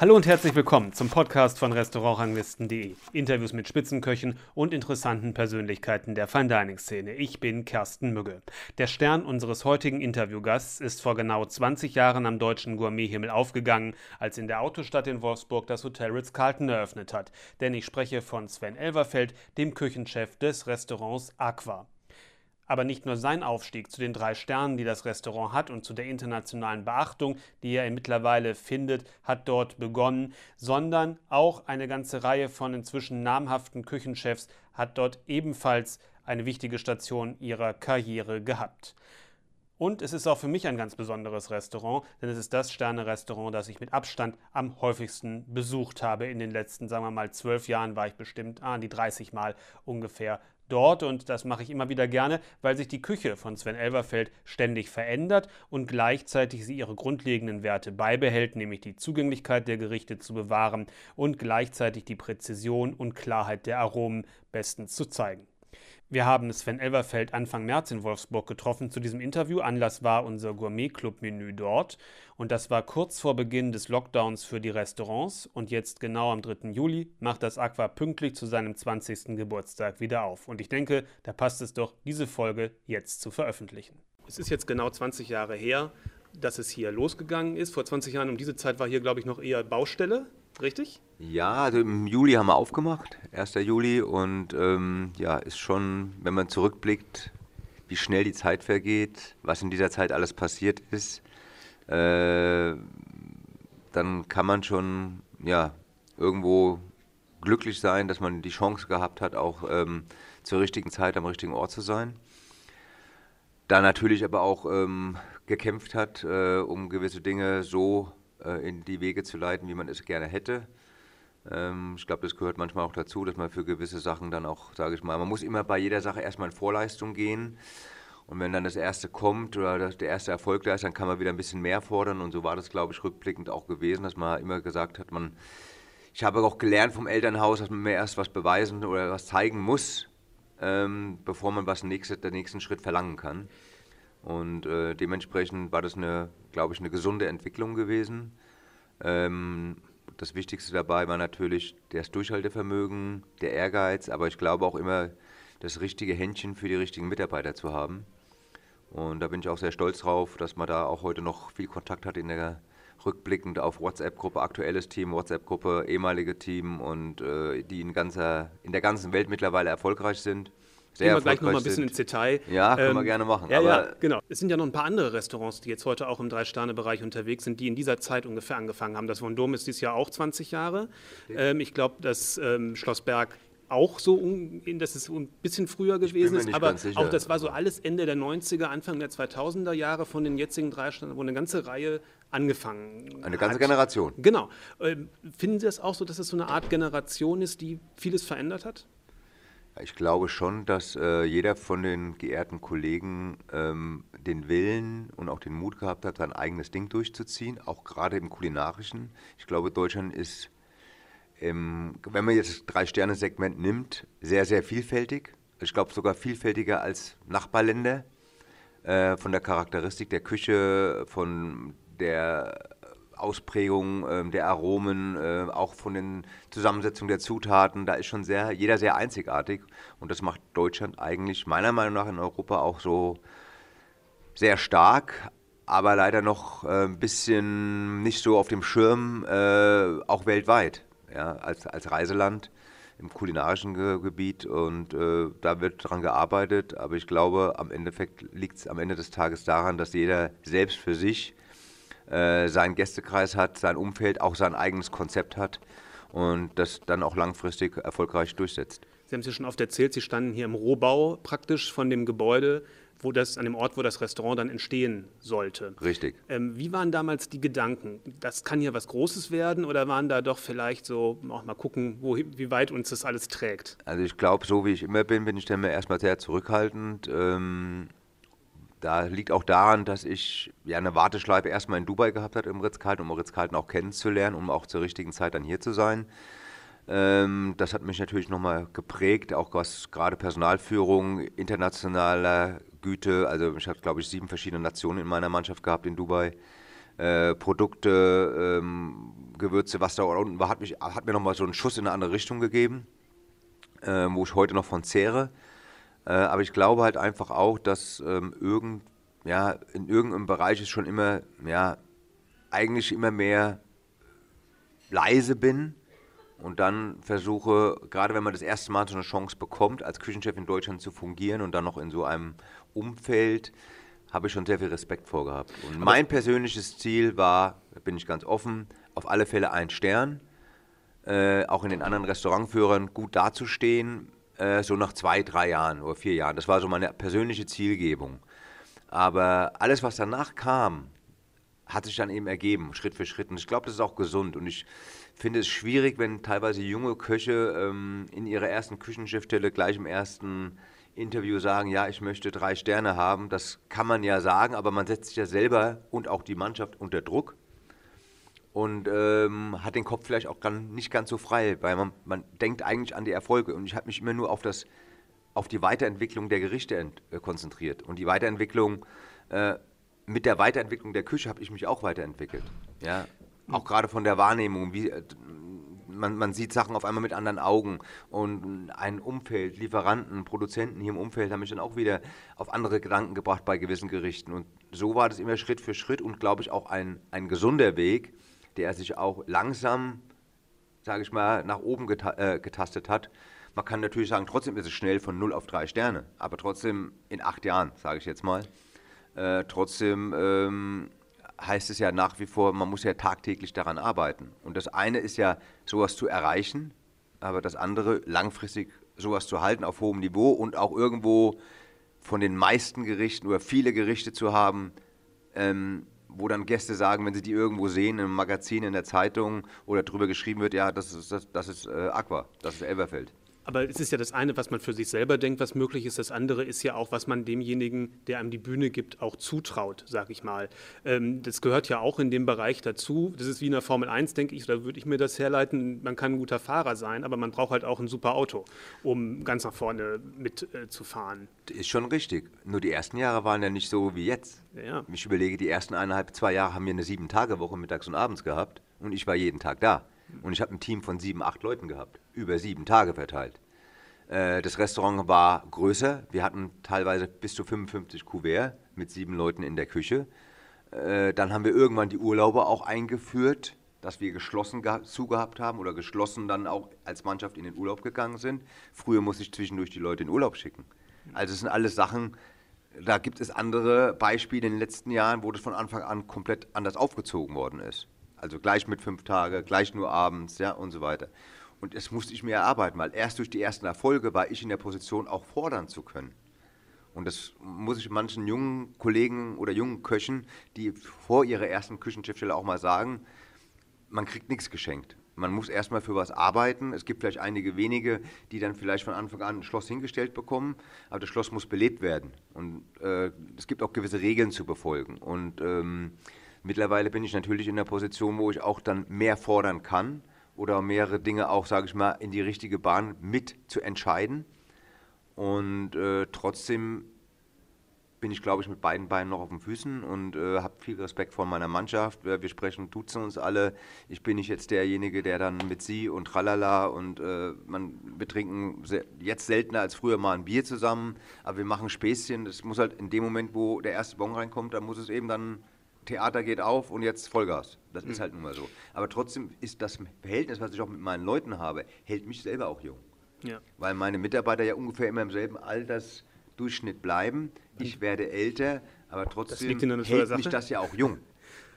Hallo und herzlich willkommen zum Podcast von Restaurantranglisten.de. Interviews mit Spitzenköchen und interessanten Persönlichkeiten der Fine Dining Szene. Ich bin Kersten Mügge. Der Stern unseres heutigen Interviewgasts ist vor genau 20 Jahren am deutschen Gourmethimmel aufgegangen, als in der Autostadt in Wolfsburg das Hotel Ritz-Carlton eröffnet hat. Denn ich spreche von Sven Elverfeld, dem Küchenchef des Restaurants Aqua. Aber nicht nur sein Aufstieg zu den drei Sternen, die das Restaurant hat und zu der internationalen Beachtung, die er mittlerweile findet, hat dort begonnen, sondern auch eine ganze Reihe von inzwischen namhaften Küchenchefs hat dort ebenfalls eine wichtige Station ihrer Karriere gehabt. Und es ist auch für mich ein ganz besonderes Restaurant, denn es ist das Sterne-Restaurant, das ich mit Abstand am häufigsten besucht habe. In den letzten, sagen wir mal, zwölf Jahren war ich bestimmt ah, an die 30 Mal ungefähr dort und das mache ich immer wieder gerne, weil sich die Küche von Sven Elverfeld ständig verändert und gleichzeitig sie ihre grundlegenden Werte beibehält, nämlich die Zugänglichkeit der Gerichte zu bewahren und gleichzeitig die Präzision und Klarheit der Aromen bestens zu zeigen. Wir haben Sven Elverfeld Anfang März in Wolfsburg getroffen zu diesem Interview. Anlass war unser Gourmet-Club-Menü dort. Und das war kurz vor Beginn des Lockdowns für die Restaurants. Und jetzt genau am 3. Juli macht das Aqua pünktlich zu seinem 20. Geburtstag wieder auf. Und ich denke, da passt es doch, diese Folge jetzt zu veröffentlichen. Es ist jetzt genau 20 Jahre her, dass es hier losgegangen ist. Vor 20 Jahren um diese Zeit war hier, glaube ich, noch eher Baustelle richtig? Ja, also im Juli haben wir aufgemacht, 1. Juli. Und ähm, ja, ist schon, wenn man zurückblickt, wie schnell die Zeit vergeht, was in dieser Zeit alles passiert ist, äh, dann kann man schon ja, irgendwo glücklich sein, dass man die Chance gehabt hat, auch ähm, zur richtigen Zeit am richtigen Ort zu sein. Da natürlich aber auch ähm, gekämpft hat, äh, um gewisse Dinge so in die Wege zu leiten, wie man es gerne hätte. Ähm, ich glaube, das gehört manchmal auch dazu, dass man für gewisse Sachen dann auch, sage ich mal, man muss immer bei jeder Sache erstmal in Vorleistung gehen. Und wenn dann das erste kommt oder der erste Erfolg da ist, dann kann man wieder ein bisschen mehr fordern. Und so war das, glaube ich, rückblickend auch gewesen, dass man immer gesagt hat, man, ich habe auch gelernt vom Elternhaus, dass man mir erst was beweisen oder was zeigen muss, ähm, bevor man was nächste, den nächsten Schritt verlangen kann. Und äh, dementsprechend war das eine, glaube ich, eine gesunde Entwicklung gewesen. Ähm, das Wichtigste dabei war natürlich das Durchhaltevermögen, der Ehrgeiz, aber ich glaube auch immer das richtige Händchen für die richtigen Mitarbeiter zu haben. Und da bin ich auch sehr stolz drauf, dass man da auch heute noch viel Kontakt hat in der rückblickend auf WhatsApp-Gruppe, aktuelles Team, WhatsApp-Gruppe, ehemalige Team und äh, die in, ganzer, in der ganzen Welt mittlerweile erfolgreich sind. Gehen wir gleich noch mal ein bisschen ins Detail. Ja, können ähm, wir gerne machen. Ja, ja, genau. Es sind ja noch ein paar andere Restaurants, die jetzt heute auch im Drei-Sterne-Bereich unterwegs sind, die in dieser Zeit ungefähr angefangen haben. Das Vendôme ist dieses Jahr auch 20 Jahre. Ähm, ich glaube, das ähm, Schloss Berg auch so, das ist ein bisschen früher gewesen ist, aber auch das war so alles Ende der 90er, Anfang der 2000er Jahre von den jetzigen drei Ständen, wo eine ganze Reihe angefangen Eine ganze hat. Generation. Genau. Ähm, finden Sie das auch so, dass es so eine Art Generation ist, die vieles verändert hat? Ich glaube schon, dass äh, jeder von den geehrten Kollegen ähm, den Willen und auch den Mut gehabt hat, sein eigenes Ding durchzuziehen, auch gerade im kulinarischen. Ich glaube, Deutschland ist, ähm, wenn man jetzt das Drei-Sterne-Segment nimmt, sehr, sehr vielfältig. Ich glaube sogar vielfältiger als Nachbarländer. Äh, von der Charakteristik der Küche, von der Ausprägung äh, der Aromen, äh, auch von den Zusammensetzungen der Zutaten, da ist schon sehr, jeder sehr einzigartig. Und das macht Deutschland eigentlich meiner Meinung nach in Europa auch so sehr stark, aber leider noch äh, ein bisschen nicht so auf dem Schirm, äh, auch weltweit, ja, als, als Reiseland im kulinarischen Ge Gebiet. Und äh, da wird dran gearbeitet, aber ich glaube, am Endeffekt liegt es am Ende des Tages daran, dass jeder selbst für sich äh, seinen Gästekreis hat, sein Umfeld, auch sein eigenes Konzept hat und das dann auch langfristig erfolgreich durchsetzt. Sie haben es ja schon oft erzählt, Sie standen hier im Rohbau praktisch von dem Gebäude, wo das, an dem Ort, wo das Restaurant dann entstehen sollte. Richtig. Ähm, wie waren damals die Gedanken? Das kann hier was Großes werden oder waren da doch vielleicht so, auch mal gucken, wo, wie weit uns das alles trägt? Also ich glaube, so wie ich immer bin, bin ich dann erstmal sehr zurückhaltend. Ähm, da liegt auch daran, dass ich ja eine Warteschleife erstmal in Dubai gehabt habe im Ritz-Carlton, um Ritz-Carlton auch kennenzulernen, um auch zur richtigen Zeit dann hier zu sein. Ähm, das hat mich natürlich nochmal geprägt, auch was gerade Personalführung, internationaler Güte. Also ich habe, glaube ich, sieben verschiedene Nationen in meiner Mannschaft gehabt in Dubai. Äh, Produkte, ähm, Gewürze, was da unten war, hat, mich, hat mir nochmal so einen Schuss in eine andere Richtung gegeben, äh, wo ich heute noch von zehre. Äh, aber ich glaube halt einfach auch, dass ähm, irgend, ja, in irgendeinem Bereich ist schon immer, ja, eigentlich immer mehr leise bin und dann versuche, gerade wenn man das erste Mal so eine Chance bekommt, als Küchenchef in Deutschland zu fungieren und dann noch in so einem Umfeld, habe ich schon sehr viel Respekt vorgehabt. Und Aber mein persönliches Ziel war, da bin ich ganz offen, auf alle Fälle ein Stern, äh, auch in den anderen Restaurantführern gut dazustehen, äh, so nach zwei, drei Jahren oder vier Jahren. Das war so meine persönliche Zielgebung. Aber alles, was danach kam, hat sich dann eben ergeben, Schritt für Schritt. Und ich glaube, das ist auch gesund. Und ich finde es schwierig, wenn teilweise junge Köche ähm, in ihrer ersten Küchenchefstelle gleich im ersten Interview sagen, ja, ich möchte drei Sterne haben. Das kann man ja sagen, aber man setzt sich ja selber und auch die Mannschaft unter Druck und ähm, hat den Kopf vielleicht auch ganz, nicht ganz so frei, weil man, man denkt eigentlich an die Erfolge. Und ich habe mich immer nur auf, das, auf die Weiterentwicklung der Gerichte ent, äh, konzentriert. Und die Weiterentwicklung äh, mit der Weiterentwicklung der Küche habe ich mich auch weiterentwickelt. Ja? Auch gerade von der Wahrnehmung, wie, äh, man, man, sieht Sachen auf einmal mit anderen Augen und ein Umfeld, Lieferanten, Produzenten hier im Umfeld haben mich dann auch wieder auf andere Gedanken gebracht bei gewissen Gerichten. Und so war das immer Schritt für Schritt und glaube ich auch ein, ein gesunder Weg, der sich auch langsam, sage ich mal, nach oben geta äh, getastet hat. Man kann natürlich sagen, trotzdem ist es schnell von 0 auf 3 Sterne, aber trotzdem in acht Jahren, sage ich jetzt mal. Äh, trotzdem ähm, heißt es ja nach wie vor, man muss ja tagtäglich daran arbeiten. Und das eine ist ja, sowas zu erreichen, aber das andere, langfristig sowas zu halten auf hohem Niveau und auch irgendwo von den meisten Gerichten oder viele Gerichte zu haben, ähm, wo dann Gäste sagen, wenn sie die irgendwo sehen, im Magazin, in der Zeitung oder drüber geschrieben wird, ja, das ist, das, das ist äh, Aqua, das ist Elverfeld. Aber es ist ja das eine, was man für sich selber denkt, was möglich ist. Das andere ist ja auch, was man demjenigen, der einem die Bühne gibt, auch zutraut, sag ich mal. Ähm, das gehört ja auch in dem Bereich dazu. Das ist wie in der Formel 1, denke ich, da würde ich mir das herleiten. Man kann ein guter Fahrer sein, aber man braucht halt auch ein super Auto, um ganz nach vorne mitzufahren. Äh, ist schon richtig. Nur die ersten Jahre waren ja nicht so wie jetzt. Ja. Ich überlege, die ersten eineinhalb, zwei Jahre haben wir eine Sieben-Tage-Woche mittags und abends gehabt und ich war jeden Tag da. Und ich habe ein Team von sieben, acht Leuten gehabt, über sieben Tage verteilt. Äh, das Restaurant war größer. Wir hatten teilweise bis zu 55 Kuvert mit sieben Leuten in der Küche. Äh, dann haben wir irgendwann die Urlaube auch eingeführt, dass wir geschlossen zugehabt haben oder geschlossen dann auch als Mannschaft in den Urlaub gegangen sind. Früher musste ich zwischendurch die Leute in Urlaub schicken. Also es sind alles Sachen, da gibt es andere Beispiele in den letzten Jahren, wo das von Anfang an komplett anders aufgezogen worden ist. Also gleich mit fünf Tage, gleich nur abends, ja, und so weiter. Und das musste ich mir erarbeiten, weil erst durch die ersten Erfolge war ich in der Position, auch fordern zu können. Und das muss ich manchen jungen Kollegen oder jungen Köchen, die vor ihrer ersten Küchenchefstelle auch mal sagen, man kriegt nichts geschenkt. Man muss erstmal für was arbeiten. Es gibt vielleicht einige wenige, die dann vielleicht von Anfang an ein Schloss hingestellt bekommen, aber das Schloss muss belebt werden. Und äh, es gibt auch gewisse Regeln zu befolgen. Und ähm, Mittlerweile bin ich natürlich in der Position, wo ich auch dann mehr fordern kann oder mehrere Dinge auch, sage ich mal, in die richtige Bahn mit zu entscheiden. Und äh, trotzdem bin ich, glaube ich, mit beiden Beinen noch auf den Füßen und äh, habe viel Respekt vor meiner Mannschaft. Wir, wir sprechen, duzen uns alle. Ich bin nicht jetzt derjenige, der dann mit sie und tralala und äh, man, wir trinken jetzt seltener als früher mal ein Bier zusammen, aber wir machen Späßchen. Das muss halt in dem Moment, wo der erste Bon reinkommt, da muss es eben dann Theater geht auf und jetzt Vollgas. Das mhm. ist halt nun mal so. Aber trotzdem ist das Verhältnis, was ich auch mit meinen Leuten habe, hält mich selber auch jung. Ja. Weil meine Mitarbeiter ja ungefähr immer im selben Altersdurchschnitt bleiben. Ich mhm. werde älter, aber trotzdem hält mich das ja auch jung.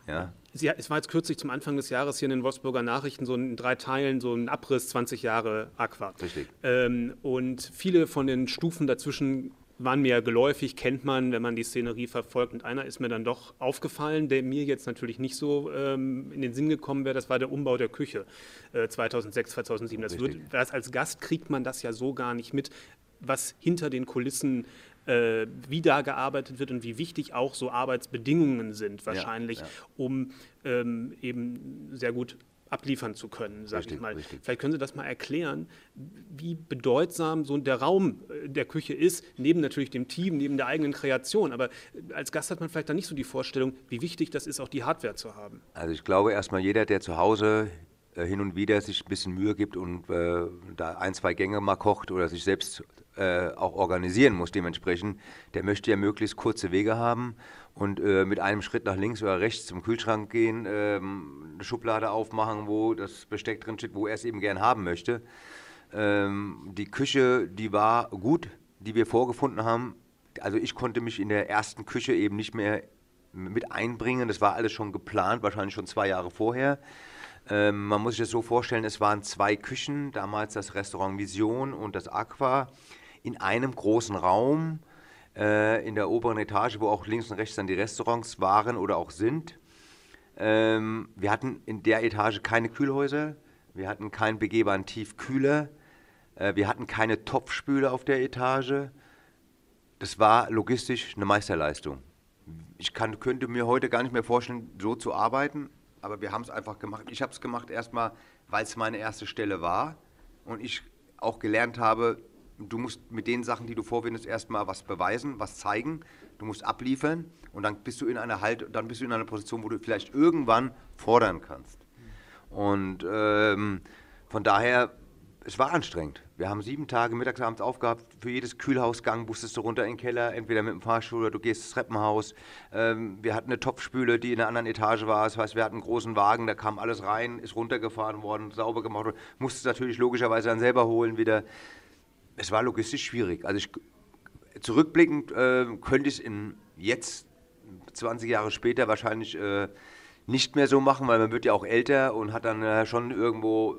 Ja. ja. es war jetzt kürzlich zum Anfang des Jahres hier in den Wolfsburger Nachrichten so in drei Teilen so ein Abriss 20 Jahre Aqua. Richtig. Ähm, und viele von den Stufen dazwischen waren mir geläufig, kennt man, wenn man die Szenerie verfolgt. Und einer ist mir dann doch aufgefallen, der mir jetzt natürlich nicht so ähm, in den Sinn gekommen wäre, das war der Umbau der Küche äh, 2006, 2007. Das wird, das als Gast kriegt man das ja so gar nicht mit, was hinter den Kulissen äh, wie da gearbeitet wird und wie wichtig auch so Arbeitsbedingungen sind, wahrscheinlich, ja, ja. um ähm, eben sehr gut abliefern zu können, sage ich mal. Richtig. Vielleicht können Sie das mal erklären, wie bedeutsam so der Raum äh, der Küche ist, neben natürlich dem Team, neben der eigenen Kreation. Aber äh, als Gast hat man vielleicht dann nicht so die Vorstellung, wie wichtig das ist, auch die Hardware zu haben. Also ich glaube erstmal jeder, der zu Hause äh, hin und wieder sich ein bisschen Mühe gibt und äh, da ein, zwei Gänge mal kocht oder sich selbst äh, auch organisieren muss dementsprechend, der möchte ja möglichst kurze Wege haben und äh, mit einem Schritt nach links oder rechts zum Kühlschrank gehen, ähm, eine Schublade aufmachen, wo das Besteck drin steht, wo er es eben gern haben möchte. Ähm, die Küche, die war gut, die wir vorgefunden haben. Also ich konnte mich in der ersten Küche eben nicht mehr mit einbringen. Das war alles schon geplant, wahrscheinlich schon zwei Jahre vorher. Ähm, man muss sich das so vorstellen, es waren zwei Küchen, damals das Restaurant Vision und das Aqua, in einem großen Raum äh, in der oberen Etage, wo auch links und rechts dann die Restaurants waren oder auch sind. Ähm, wir hatten in der Etage keine Kühlhäuser, wir hatten keinen begehbaren Tiefkühler, äh, wir hatten keine Topfspüle auf der Etage. Das war logistisch eine Meisterleistung. Ich kann, könnte mir heute gar nicht mehr vorstellen, so zu arbeiten, aber wir haben es einfach gemacht. Ich habe es gemacht erstmal, weil es meine erste Stelle war und ich auch gelernt habe, du musst mit den Sachen, die du vorwendest, erstmal was beweisen, was zeigen. Du musst abliefern und dann bist du in einer halt, dann bist du in einer Position, wo du vielleicht irgendwann fordern kannst. Und ähm, von daher, es war anstrengend. Wir haben sieben Tage mittags, abends aufgehabt. Für jedes Kühlhausgang musstest du runter in den Keller, entweder mit dem Fahrstuhl oder du gehst ins Treppenhaus. Ähm, wir hatten eine Topfspüle, die in einer anderen Etage war. Das heißt, wir hatten einen großen Wagen, da kam alles rein, ist runtergefahren worden, sauber gemacht worden. Musstest natürlich logischerweise dann selber holen wieder es war logistisch schwierig. Also ich, zurückblickend äh, könnte ich es jetzt, 20 Jahre später, wahrscheinlich äh, nicht mehr so machen, weil man wird ja auch älter und hat dann äh, schon irgendwo,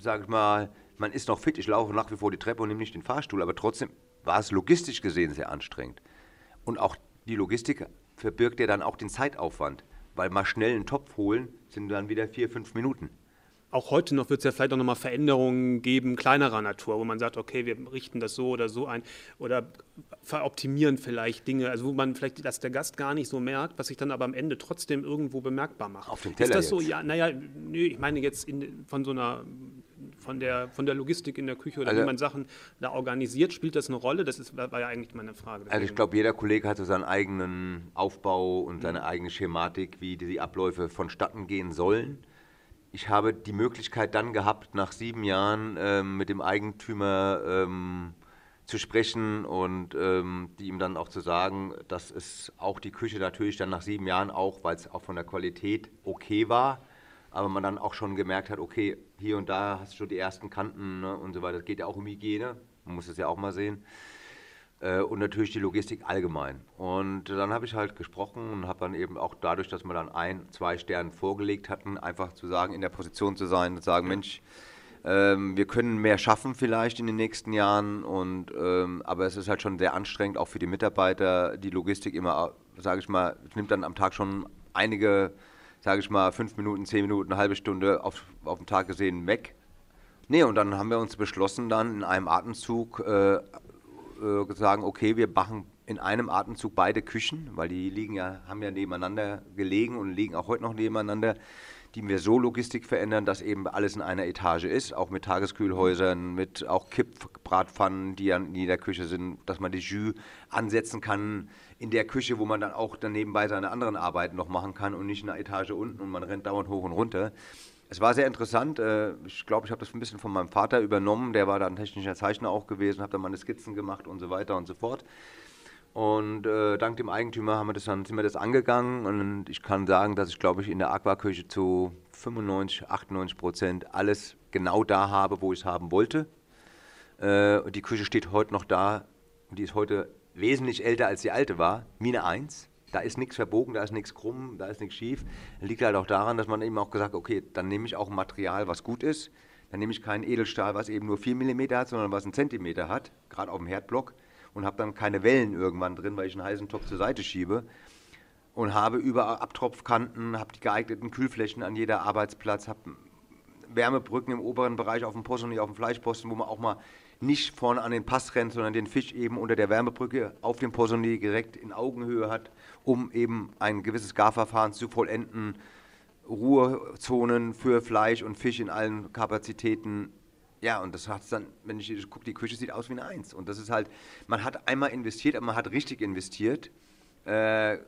sag ich mal, man ist noch fit, ich laufe nach wie vor die Treppe und nehme nicht den Fahrstuhl, aber trotzdem war es logistisch gesehen sehr anstrengend. Und auch die Logistik verbirgt ja dann auch den Zeitaufwand, weil mal schnell einen Topf holen sind dann wieder vier, fünf Minuten auch heute noch wird es ja vielleicht auch nochmal Veränderungen geben, kleinerer Natur, wo man sagt, okay, wir richten das so oder so ein oder veroptimieren vielleicht Dinge, also wo man vielleicht, dass der Gast gar nicht so merkt, was sich dann aber am Ende trotzdem irgendwo bemerkbar macht. Auf dem Teller Ist das jetzt. so? Ja, naja, nee, ich meine jetzt in, von so einer von der, von der Logistik in der Küche oder also, wie man Sachen da organisiert, spielt das eine Rolle? Das ist, war ja eigentlich meine Frage. Also ich glaube, jeder Kollege hat so seinen eigenen Aufbau und seine mhm. eigene Schematik, wie die Abläufe vonstatten gehen sollen ich habe die Möglichkeit dann gehabt, nach sieben Jahren ähm, mit dem Eigentümer ähm, zu sprechen und ähm, die ihm dann auch zu sagen, dass es auch die Küche natürlich dann nach sieben Jahren auch, weil es auch von der Qualität okay war, aber man dann auch schon gemerkt hat, okay, hier und da hast du schon die ersten Kanten ne, und so weiter. Das geht ja auch um Hygiene, man muss es ja auch mal sehen. Äh, und natürlich die Logistik allgemein. Und dann habe ich halt gesprochen und habe dann eben auch dadurch, dass wir dann ein, zwei Sterne vorgelegt hatten, einfach zu sagen, in der Position zu sein und zu sagen, Mensch, ähm, wir können mehr schaffen vielleicht in den nächsten Jahren, und, ähm, aber es ist halt schon sehr anstrengend, auch für die Mitarbeiter, die Logistik immer, sage ich mal, nimmt dann am Tag schon einige, sage ich mal, fünf Minuten, zehn Minuten, eine halbe Stunde auf, auf den Tag gesehen weg. Nee, und dann haben wir uns beschlossen, dann in einem Atemzug äh, äh, sagen, okay, wir machen in einem Atemzug beide Küchen, weil die liegen ja, haben ja nebeneinander gelegen und liegen auch heute noch nebeneinander, die wir so Logistik verändern, dass eben alles in einer Etage ist, auch mit Tageskühlhäusern, mit auch Kippbratpfannen, die in jeder Küche sind, dass man die Jus ansetzen kann in der Küche, wo man dann auch dann nebenbei seine anderen Arbeiten noch machen kann und nicht in einer Etage unten und man rennt dauernd hoch und runter. Es war sehr interessant. Äh, ich glaube, ich habe das ein bisschen von meinem Vater übernommen. Der war dann technischer Zeichner auch gewesen, habe dann meine Skizzen gemacht und so weiter und so fort. Und äh, dank dem Eigentümer haben wir das dann, sind wir das angegangen und ich kann sagen, dass ich glaube ich in der Aquaküche zu 95, 98 Prozent alles genau da habe, wo ich es haben wollte. Äh, die Küche steht heute noch da und die ist heute wesentlich älter als die alte war, Mine 1 da ist nichts verbogen, da ist nichts krumm, da ist nichts schief. Liegt halt auch daran, dass man eben auch gesagt hat, okay, dann nehme ich auch ein Material, was gut ist. Dann nehme ich keinen Edelstahl, was eben nur 4 mm hat, sondern was einen Zentimeter hat, gerade auf dem Herdblock. Und habe dann keine Wellen irgendwann drin, weil ich einen heißen Topf zur Seite schiebe. Und habe überall Abtropfkanten, habe die geeigneten Kühlflächen an jeder Arbeitsplatz, habe Wärmebrücken im oberen Bereich auf dem Posten und auf dem Fleischposten, wo man auch mal nicht vorne an den Pass rennt, sondern den Fisch eben unter der Wärmebrücke auf dem Poissonnier direkt in Augenhöhe hat, um eben ein gewisses Garverfahren zu vollenden. Ruhezonen für Fleisch und Fisch in allen Kapazitäten. Ja, und das hat dann, wenn ich gucke, die Küche sieht aus wie eine Eins. Und das ist halt, man hat einmal investiert, aber man hat richtig investiert. Äh,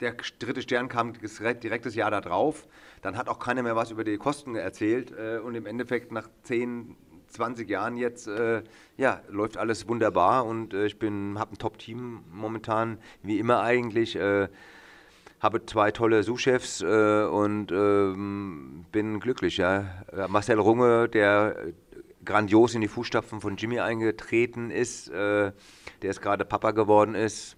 der dritte Stern kam direkt das Jahr darauf. Dann hat auch keiner mehr was über die Kosten erzählt. Äh, und im Endeffekt nach 10, 20 Jahren jetzt, äh, ja, läuft alles wunderbar. Und äh, ich habe ein Top-Team momentan, wie immer eigentlich. Äh, habe zwei tolle Sous-Chefs äh, und ähm, bin glücklich. Ja. Marcel Runge, der grandios in die Fußstapfen von Jimmy eingetreten ist, äh, der ist gerade Papa geworden ist,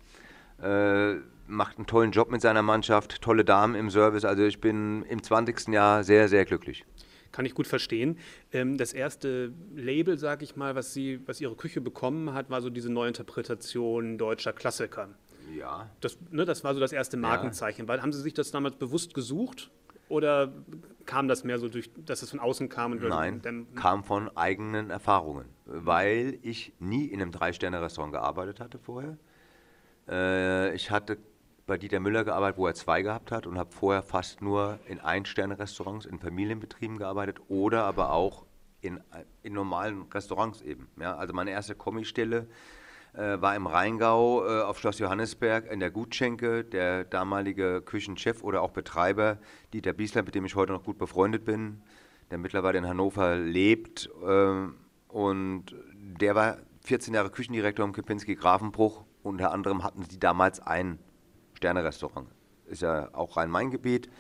äh, macht einen tollen Job mit seiner Mannschaft, tolle Damen im Service. Also ich bin im 20. Jahr sehr, sehr glücklich. Kann ich gut verstehen. Ähm, das erste Label, sag ich mal, was, sie, was Ihre Küche bekommen hat, war so diese Neuinterpretation deutscher Klassiker. Ja. Das, ne, das war so das erste Markenzeichen. Ja. Haben Sie sich das damals bewusst gesucht? Oder kam das mehr so durch, dass es von außen kam? Nein, kam von eigenen Erfahrungen. Weil ich nie in einem Drei-Sterne-Restaurant gearbeitet hatte vorher. Äh, ich hatte bei Dieter Müller gearbeitet, wo er zwei gehabt hat und habe vorher fast nur in Ein-Sterne-Restaurants, in Familienbetrieben gearbeitet oder aber auch in, in normalen Restaurants eben. Ja, also meine erste Kommistelle äh, war im Rheingau äh, auf Schloss Johannesberg in der Gutschenke. Der damalige Küchenchef oder auch Betreiber Dieter Biesler, mit dem ich heute noch gut befreundet bin, der mittlerweile in Hannover lebt. Äh, und der war 14 Jahre Küchendirektor im Kempinski Grafenbruch. Unter anderem hatten sie damals ein Sterne-Restaurant. Ist ja auch Rhein-Main-Gebiet.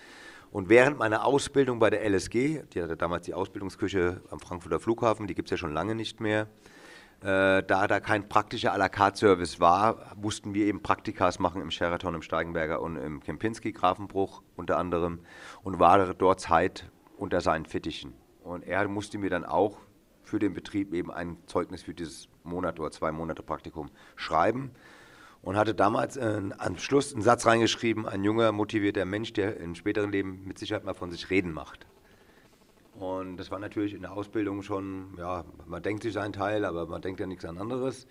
Und während meiner Ausbildung bei der LSG, die hatte damals die Ausbildungsküche am Frankfurter Flughafen, die gibt es ja schon lange nicht mehr, äh, da da kein praktischer à la carte Service war, mussten wir eben Praktikas machen im Sheraton, im Steigenberger und im Kempinski Grafenbruch unter anderem und war dort Zeit unter seinen Fittichen. Und er musste mir dann auch für den Betrieb eben ein Zeugnis für dieses Monat oder zwei Monate Praktikum schreiben und hatte damals äh, am Schluss einen Satz reingeschrieben, ein junger, motivierter Mensch, der im späteren Leben mit Sicherheit mal von sich reden macht. Und das war natürlich in der Ausbildung schon, ja, man denkt sich seinen Teil, aber man denkt ja nichts an anderes.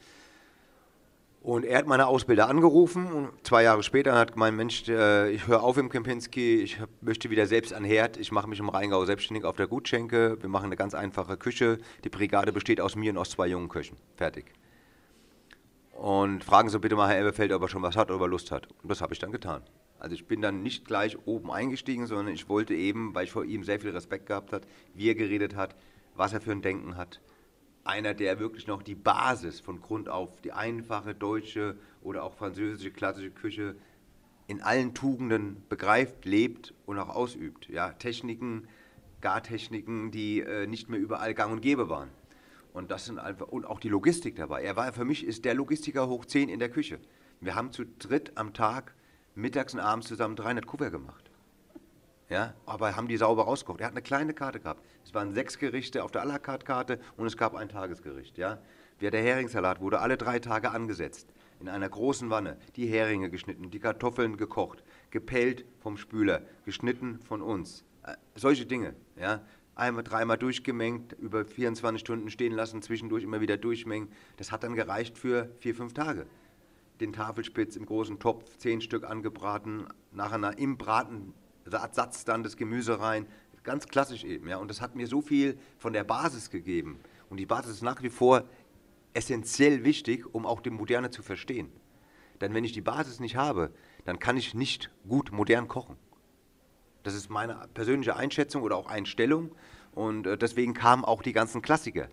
Und er hat meine Ausbilder angerufen und zwei Jahre später hat gemeint, Mensch, äh, ich höre auf im Kempinski, ich möchte wieder selbst an Herd, ich mache mich im Rheingau selbstständig auf der Gutschenke, wir machen eine ganz einfache Küche, die Brigade besteht aus mir und aus zwei jungen Köchen, fertig. Und fragen Sie bitte mal Herr Elberfeld, ob er schon was hat oder Lust hat. Und das habe ich dann getan. Also ich bin dann nicht gleich oben eingestiegen, sondern ich wollte eben, weil ich vor ihm sehr viel Respekt gehabt habe, wie er geredet hat, was er für ein Denken hat. Einer, der wirklich noch die Basis von Grund auf, die einfache deutsche oder auch französische klassische Küche in allen Tugenden begreift, lebt und auch ausübt. Ja, Techniken, Gartechniken, die äh, nicht mehr überall gang und gäbe waren. Und das sind einfach, und auch die Logistik dabei. Er war für mich ist der Logistiker hoch 10 in der Küche. Wir haben zu dritt am Tag mittags und abends zusammen 300 Kuvert gemacht. Ja, aber haben die sauber rausgekocht. Er hat eine kleine Karte gehabt. Es waren sechs Gerichte auf der à la carte Karte und es gab ein Tagesgericht. Ja. Der Heringssalat wurde alle drei Tage angesetzt. In einer großen Wanne. Die Heringe geschnitten, die Kartoffeln gekocht, gepellt vom Spüler, geschnitten von uns. Äh, solche Dinge. Ja. Einmal, dreimal durchgemengt, über 24 Stunden stehen lassen, zwischendurch immer wieder durchmengen. Das hat dann gereicht für vier, fünf Tage den Tafelspitz im großen Topf, zehn Stück angebraten, nachher im Braten Satz dann das Gemüse rein. Ganz klassisch eben, ja. Und das hat mir so viel von der Basis gegeben. Und die Basis ist nach wie vor essentiell wichtig, um auch die Moderne zu verstehen. Denn wenn ich die Basis nicht habe, dann kann ich nicht gut modern kochen. Das ist meine persönliche Einschätzung oder auch Einstellung. Und äh, deswegen kamen auch die ganzen Klassiker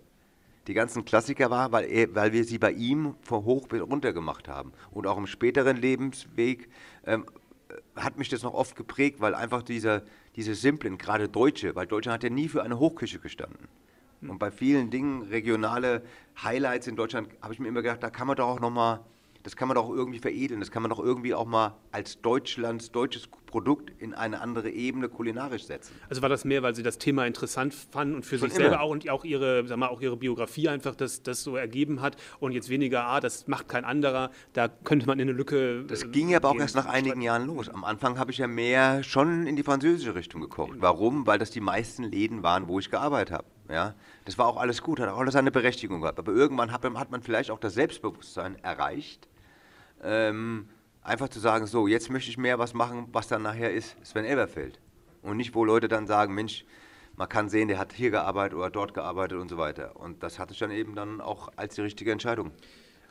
die ganzen Klassiker war, weil, er, weil wir sie bei ihm von hoch bis runter gemacht haben. Und auch im späteren Lebensweg ähm, hat mich das noch oft geprägt, weil einfach dieser, diese simplen, gerade Deutsche, weil Deutschland hat ja nie für eine Hochküche gestanden. Hm. Und bei vielen Dingen, regionale Highlights in Deutschland, habe ich mir immer gedacht, da kann man doch auch nochmal das kann man doch irgendwie veredeln, das kann man doch irgendwie auch mal als Deutschlands deutsches Produkt in eine andere Ebene kulinarisch setzen. Also war das mehr, weil Sie das Thema interessant fanden und für Schon sich immer. selber auch und auch Ihre, sag mal, auch Ihre Biografie einfach das, das so ergeben hat und jetzt weniger, ah, das macht kein anderer, da könnte man in eine Lücke. Das äh, ging ja aber auch erst nach einigen Jahren los. Am Anfang habe ich ja mehr schon in die französische Richtung gekocht. Genau. Warum? Weil das die meisten Läden waren, wo ich gearbeitet habe. Ja, das war auch alles gut, hat auch alles seine Berechtigung gehabt. Aber irgendwann hat, hat man vielleicht auch das Selbstbewusstsein erreicht, ähm, einfach zu sagen, so, jetzt möchte ich mehr was machen, was dann nachher ist Sven Elberfeld. Und nicht, wo Leute dann sagen, Mensch, man kann sehen, der hat hier gearbeitet oder dort gearbeitet und so weiter. Und das hatte ich dann eben dann auch als die richtige Entscheidung.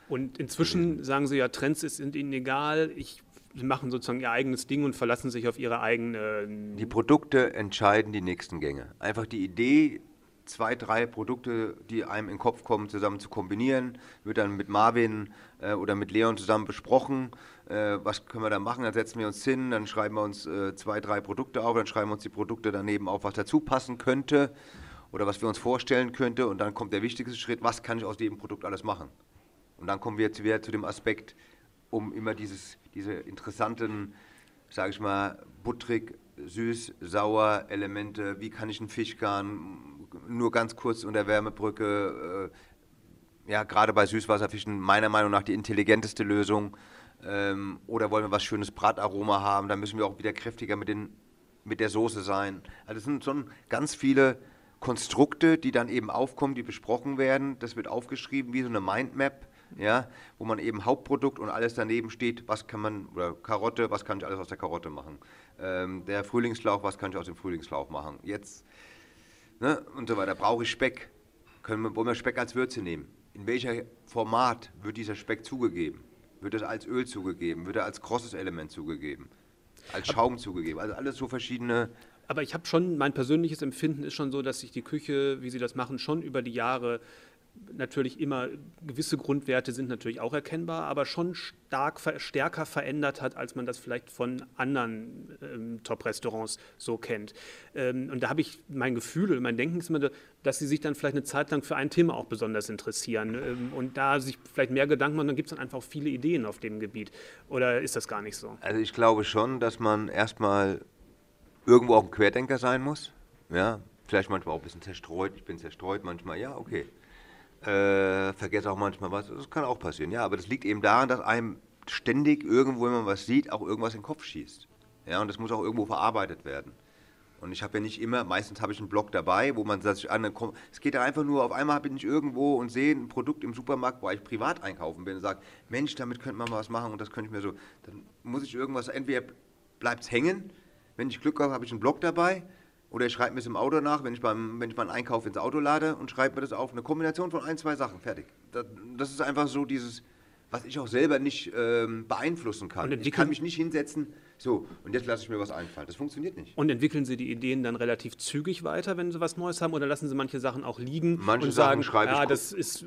Und inzwischen sagen Sie ja, Trends sind Ihnen egal. Ich, Sie machen sozusagen Ihr eigenes Ding und verlassen sich auf Ihre eigene. Die Produkte entscheiden die nächsten Gänge. Einfach die Idee, zwei, drei Produkte, die einem in den Kopf kommen, zusammen zu kombinieren, wird dann mit Marvin äh, oder mit Leon zusammen besprochen. Äh, was können wir da machen? Dann setzen wir uns hin, dann schreiben wir uns äh, zwei, drei Produkte auf, dann schreiben wir uns die Produkte daneben auf, was dazu passen könnte oder was wir uns vorstellen könnte. Und dann kommt der wichtigste Schritt, was kann ich aus jedem Produkt alles machen? Und dann kommen wir jetzt wieder zu dem Aspekt, um immer dieses, diese interessanten, sage ich mal, butterig, süß, sauer Elemente, wie kann ich einen Fischgarn nur ganz kurz unter Wärmebrücke, äh, ja, gerade bei Süßwasserfischen meiner Meinung nach die intelligenteste Lösung. Ähm, oder wollen wir was schönes Brataroma haben, dann müssen wir auch wieder kräftiger mit, den, mit der Soße sein. Also es sind schon ganz viele Konstrukte, die dann eben aufkommen, die besprochen werden. Das wird aufgeschrieben wie so eine Mindmap ja, wo man eben Hauptprodukt und alles daneben steht, was kann man, oder Karotte, was kann ich alles aus der Karotte machen. Ähm, der Frühlingslauch, was kann ich aus dem Frühlingslauch machen. Jetzt, ne, und so weiter. Brauche ich Speck? Können wir, wollen wir Speck als Würze nehmen? In welcher Format wird dieser Speck zugegeben? Wird es als Öl zugegeben? Wird er als krosses Element zugegeben? Als Schaum zugegeben? Also alles so verschiedene aber ich habe schon, mein persönliches Empfinden ist schon so, dass sich die Küche, wie Sie das machen, schon über die Jahre natürlich immer gewisse Grundwerte sind natürlich auch erkennbar, aber schon stark stärker verändert hat, als man das vielleicht von anderen ähm, Top-Restaurants so kennt. Ähm, und da habe ich mein Gefühl, mein Denken ist immer, dass sie sich dann vielleicht eine Zeit lang für ein Thema auch besonders interessieren ähm, und da sich vielleicht mehr Gedanken machen, dann gibt es dann einfach auch viele Ideen auf dem Gebiet. Oder ist das gar nicht so? Also ich glaube schon, dass man erstmal irgendwo auch ein Querdenker sein muss. Ja, vielleicht manchmal auch ein bisschen zerstreut. Ich bin zerstreut manchmal, ja, okay. Äh, vergesse auch manchmal was. Das kann auch passieren, ja. Aber das liegt eben daran, dass einem ständig irgendwo, wenn man was sieht, auch irgendwas in den Kopf schießt. Ja, und das muss auch irgendwo verarbeitet werden. Und ich habe ja nicht immer, meistens habe ich einen Blog dabei, wo man sich an, es geht ja einfach nur, auf einmal bin ich irgendwo und sehe ein Produkt im Supermarkt, wo ich privat einkaufen bin und sage, Mensch, damit könnte man mal was machen und das könnte ich mir so, dann muss ich irgendwas, entweder bleibt es hängen, wenn ich Glück habe, habe ich einen Blog dabei oder ich schreibe mir es im Auto nach, wenn ich, beim, wenn ich meinen Einkauf ins Auto lade und schreibe mir das auf. Eine Kombination von ein, zwei Sachen, fertig. Das, das ist einfach so dieses, was ich auch selber nicht ähm, beeinflussen kann. Ich kann mich nicht hinsetzen, so, und jetzt lasse ich mir was einfallen. Das funktioniert nicht. Und entwickeln Sie die Ideen dann relativ zügig weiter, wenn Sie was Neues haben, oder lassen Sie manche Sachen auch liegen manche und Sachen sagen, schreibe ja, ich das ist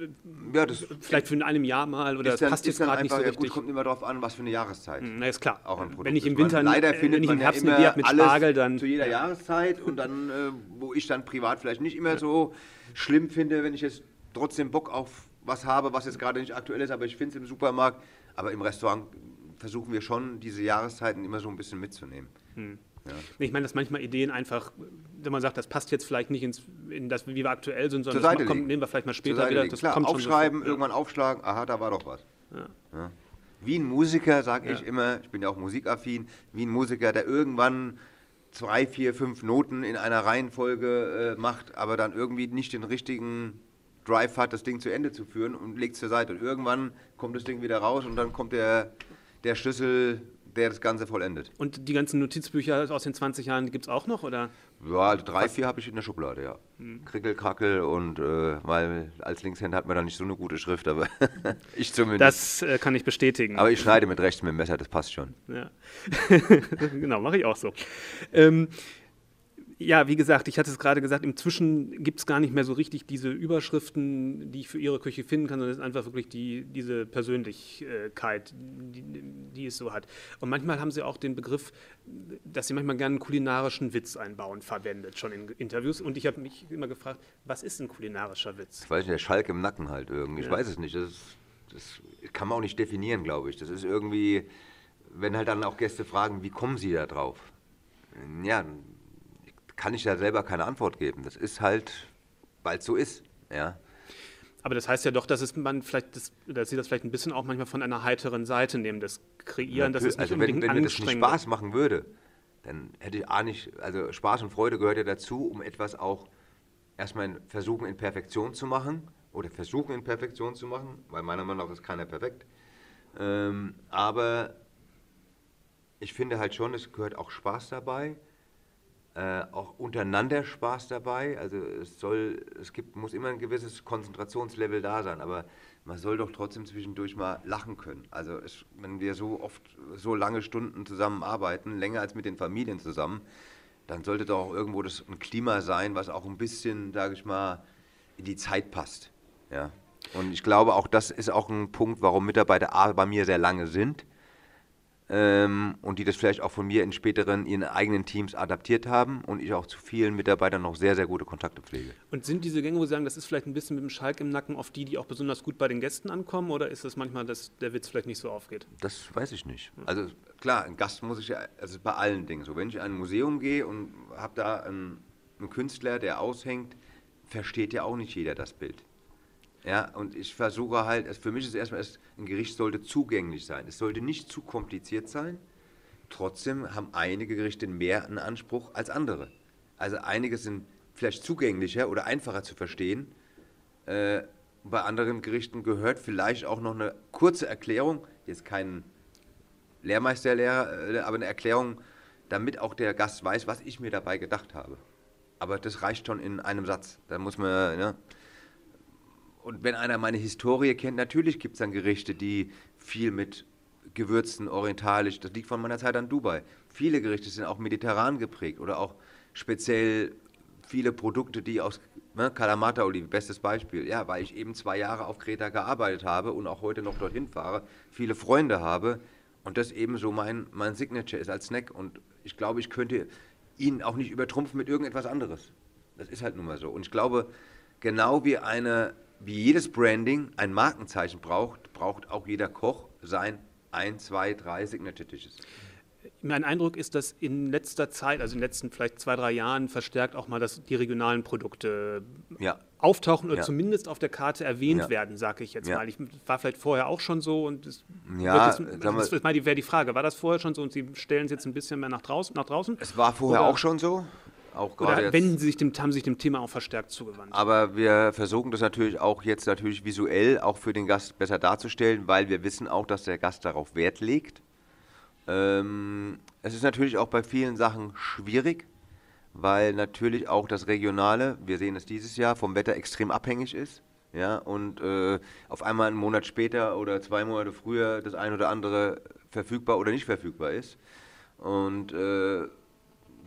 ja, das vielleicht für in einem Jahr mal oder das dann, passt jetzt gerade nicht so ja, richtig. Gut, kommt immer darauf an, was für eine Jahreszeit. Na, ist klar. Auch ein Produkt wenn ich im ist. Man- Winter, leider äh, findet wenn ich im ja Herbst eine Idee habe mit Spargel, dann zu jeder Jahreszeit und dann, äh, wo ich dann privat vielleicht nicht immer so schlimm finde, wenn ich jetzt trotzdem Bock auf was habe, was jetzt gerade nicht aktuell ist, aber ich finde es im Supermarkt, aber im Restaurant versuchen wir schon, diese Jahreszeiten immer so ein bisschen mitzunehmen. Nee, Ich meine, dass manchmal Ideen einfach, wenn man sagt, das passt jetzt vielleicht nicht ins, in das, wie wir aktuell sind, sondern das kommt, nehmen wir vielleicht mal später wieder. Das Klar, kommt aufschreiben, so ja. irgendwann aufschlagen, aha, da war doch was. Ja. Ja. Wie ein Musiker, sage ich Ja. immer, ich bin ja auch musikaffin, wie ein Musiker, der irgendwann zwei, vier, fünf Noten in einer Reihenfolge äh, macht, aber dann irgendwie nicht den richtigen Drive hat, das Ding zu Ende zu führen und legt es zur Seite. Und irgendwann kommt das Ding wieder raus und dann kommt der, der Schlüssel, der das Ganze vollendet. Und die ganzen Notizbücher aus den 20 Jahren, die gibt es auch noch? Oder? Ja, drei, vier habe ich in der Schublade, ja. Hm. Krickel, Krackel und äh, weil als Linkshänder hat man da nicht so eine gute Schrift, aber ich zumindest. Das äh, kann ich bestätigen. aber ich schneide mit rechts mit dem Messer, das passt schon. Ja. genau, mache ich auch so. Ähm, ja, wie gesagt, ich hatte es gerade gesagt, inzwischen gibt es gar nicht mehr so richtig diese Überschriften, die ich für Ihre Küche finden kann, sondern es ist einfach wirklich die, diese Persönlichkeit, die, die es so hat. Und manchmal haben Sie auch den Begriff, dass Sie manchmal gerne einen kulinarischen Witz einbauen, verwendet, schon in Interviews. Und ich habe mich immer gefragt, was ist ein kulinarischer Witz? Ich weiß nicht, der Schalk im Nacken halt irgendwie. Ich Ja. weiß es nicht. Das, ist- das kann man auch nicht definieren, glaube ich. Das ist irgendwie, wenn halt dann auch Gäste fragen, wie kommen sie da drauf? Ja, kann ich da selber keine Antwort geben. Das ist halt, weil es so ist. Ja. Aber das heißt ja doch, dass es man vielleicht, das, dass Sie das vielleicht ein bisschen auch manchmal von einer heiteren Seite nehmen, das Kreieren, dass es nicht also wenn, wenn mir das nicht Spaß machen würde, dann hätte ich A nicht, also Spaß und Freude gehört ja dazu, um etwas auch erstmal in- versuchen in Perfektion zu machen oder versuchen in Perfektion zu machen, weil meiner Meinung nach ist keiner perfekt. Ähm, aber ich finde halt schon, es gehört auch Spaß dabei Äh, auch untereinander Spaß dabei. Also es soll, es gibt, muss immer ein gewisses Konzentrationslevel da sein, aber man soll doch trotzdem zwischendurch mal lachen können. Also es, wenn wir so oft so lange Stunden zusammen arbeiten, länger als mit den Familien zusammen, dann sollte doch auch irgendwo das ein Klima sein, was auch ein bisschen, sage ich mal, in die Zeit passt. Ja. Und ich glaube, auch das ist auch ein Punkt, warum Mitarbeiter A bei mir sehr lange sind ähm, und die das vielleicht auch von mir in späteren ihren eigenen Teams adaptiert haben und ich auch zu vielen Mitarbeitern noch sehr, sehr gute Kontakte pflege. Und sind diese Gänge, wo Sie sagen, das ist vielleicht ein bisschen mit dem Schalk im Nacken, auf die, die auch besonders gut bei den Gästen ankommen oder ist das manchmal, dass der Witz vielleicht nicht so aufgeht? Das weiß ich nicht. Also klar, ein Gast muss ich ja, also bei allen Dingen so. Wenn ich in ein Museum gehe und habe da einen, einen Künstler, der aushängt, versteht ja auch nicht jeder das Bild. Ja, und ich versuche halt, für mich ist erstmal, ein Gericht sollte zugänglich sein. Es sollte nicht zu kompliziert sein. Trotzdem haben einige Gerichte mehr einen Anspruch als andere. Also einige sind vielleicht zugänglicher oder einfacher zu verstehen. Äh, bei anderen Gerichten gehört vielleicht auch noch eine kurze Erklärung, jetzt kein Lehrmeisterlehrer, äh, aber eine Erklärung, damit auch der Gast weiß, was ich mir dabei gedacht habe. Aber das reicht schon in einem Satz. Da muss man, ne? Und wenn einer meine Historie kennt, natürlich gibt es dann Gerichte, die viel mit Gewürzen, orientalisch, das liegt von meiner Zeit an Dubai. Viele Gerichte sind auch mediterran geprägt oder auch speziell viele Produkte, die aus ne, Kalamata-Olive, bestes Beispiel, ja, weil ich eben zwei Jahre auf Kreta gearbeitet habe und auch heute noch dorthin fahre, viele Freunde habe und das eben so mein, mein Signature ist als Snack und ich glaube, ich könnte ihn auch nicht übertrumpfen mit irgendetwas anderes. Das ist halt nun mal so. Und ich glaube, genau wie eine wie jedes Branding ein Markenzeichen braucht, braucht auch jeder Koch sein ein, zwei, drei Signature Dishes. Mein Eindruck ist, dass in letzter Zeit, also in den letzten vielleicht zwei, drei Jahren, verstärkt auch mal dass die regionalen Produkte ja. auftauchen oder ja. zumindest auf der Karte erwähnt ja. werden, sage ich jetzt mal. Ich war vielleicht vorher auch schon so und es ja, jetzt, das wäre die Frage, war das vorher schon so und Sie stellen es jetzt ein bisschen mehr nach draußen? Nach draußen? Es war vorher oder? auch schon so. Auch Oder wenden Sie sich dem, haben sich dem Thema auch verstärkt zugewandt? Aber wir versuchen das natürlich auch jetzt natürlich visuell auch für den Gast besser darzustellen, weil wir wissen auch, dass der Gast darauf Wert legt. Ähm, es ist natürlich auch bei vielen Sachen schwierig, weil natürlich auch das Regionale, wir sehen es dieses Jahr, vom Wetter extrem abhängig ist. Ja, und äh, auf einmal einen Monat später oder zwei Monate früher das ein oder andere verfügbar oder nicht verfügbar ist. Und äh,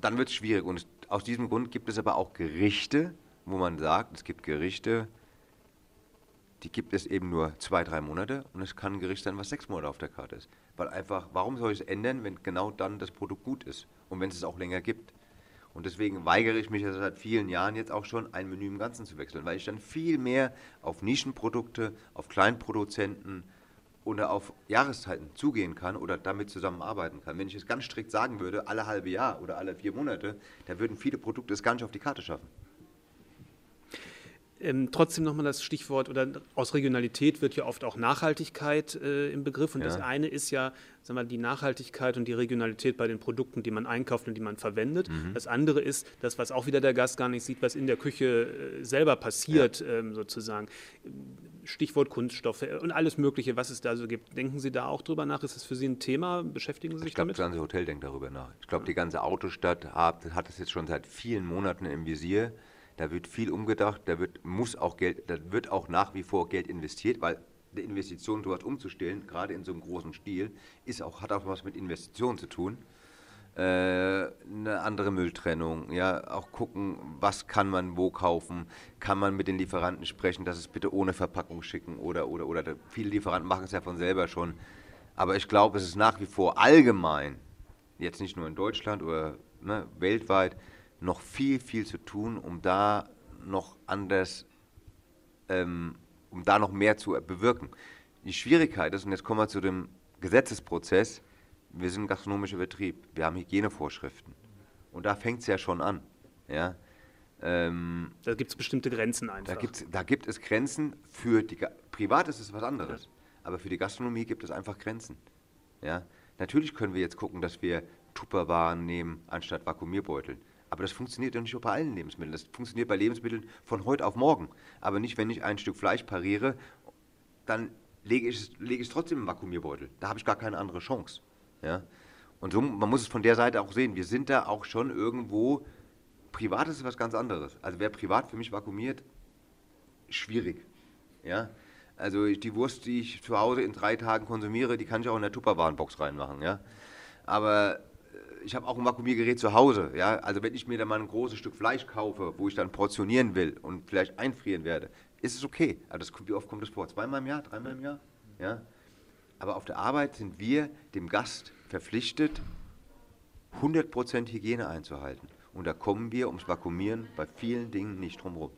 dann wird es schwierig. Und aus diesem Grund gibt es aber auch Gerichte, wo man sagt, es gibt Gerichte, die gibt es eben nur zwei, drei Monate und es kann ein Gericht sein, was sechs Monate auf der Karte ist. Weil einfach, warum soll ich es ändern, wenn genau dann das Produkt gut ist und wenn es es auch länger gibt? Und deswegen weigere ich mich ja seit vielen Jahren jetzt auch schon, ein Menü im Ganzen zu wechseln, weil ich dann viel mehr auf Nischenprodukte, auf Kleinproduzenten, oder auf Jahreszeiten zugehen kann oder damit zusammenarbeiten kann. Wenn ich es ganz strikt sagen würde, alle halbe Jahr oder alle vier Monate, da würden viele Produkte es gar nicht auf die Karte schaffen. Ähm, trotzdem nochmal das Stichwort, oder aus Regionalität wird ja oft auch Nachhaltigkeit äh, im Begriff. Und ja. das eine ist ja, sagen wir, die Nachhaltigkeit und die Regionalität bei den Produkten, die man einkauft und die man verwendet. Mhm. Das andere ist das, was auch wieder der Gast gar nicht sieht, was in der Küche äh, selber passiert, ja. ähm, sozusagen. Stichwort Kunststoffe und alles Mögliche, was es da so gibt. Denken Sie da auch drüber nach? Ist das für Sie ein Thema? Beschäftigen Sie sich ich glaub, damit? Ich glaube, das ganze Hotel denkt darüber nach. Ich glaube, die ganze Autostadt hat, hat es jetzt schon seit vielen Monaten im Visier. Da wird viel umgedacht, da wird, muss auch Geld, da wird auch nach wie vor Geld investiert, weil eine Investition dort umzustellen, gerade in so einem großen Stil, ist auch, hat auch was mit Investitionen zu tun. Äh, eine andere Mülltrennung, ja, auch gucken, was kann man wo kaufen, kann man mit den Lieferanten sprechen, dass es bitte ohne Verpackung schicken oder, oder, oder, viele Lieferanten machen es ja von selber schon. Aber ich glaube, es ist nach wie vor allgemein, jetzt nicht nur in Deutschland oder ne, weltweit, noch viel, viel zu tun, um da noch anders, ähm, um da noch mehr zu bewirken. Die Schwierigkeit ist, und jetzt kommen wir zu dem Gesetzesprozess, wir sind ein gastronomischer Betrieb, wir haben Hygienevorschriften. Und da fängt es ja schon an. Ja? Ähm, da gibt es bestimmte Grenzen einfach. Da, gibt's, da gibt es Grenzen. Für die Privat ist es was anderes. Ja. Aber für die Gastronomie gibt es einfach Grenzen. Ja? Natürlich können wir jetzt gucken, dass wir Tupperwaren nehmen anstatt Vakuumierbeuteln. Aber das funktioniert ja nicht bei allen Lebensmitteln. Das funktioniert bei Lebensmitteln von heute auf morgen. Aber nicht, wenn ich ein Stück Fleisch pariere, dann lege ich es, lege ich es trotzdem im Vakuumierbeutel. Da habe ich gar keine andere Chance. Ja? Und so, man muss es von der Seite auch sehen. Wir sind da auch schon irgendwo. Privat ist was ganz anderes. Also wer privat für mich vakuumiert, schwierig. Ja. Also die Wurst, die ich zu Hause in drei Tagen konsumiere, die kann ich auch in der Tupperwarenbox reinmachen. Ja. Aber ich habe auch ein Vakuumiergerät zu Hause. Ja? Also wenn ich mir dann mal ein großes Stück Fleisch kaufe, wo ich dann portionieren will und vielleicht einfrieren werde, ist es okay. Also das, wie oft kommt das vor? Zweimal im Jahr, dreimal im Jahr? Ja? Aber auf der Arbeit sind wir dem Gast verpflichtet, 100% Hygiene einzuhalten. Und da kommen wir ums Vakuumieren bei vielen Dingen nicht drum rum.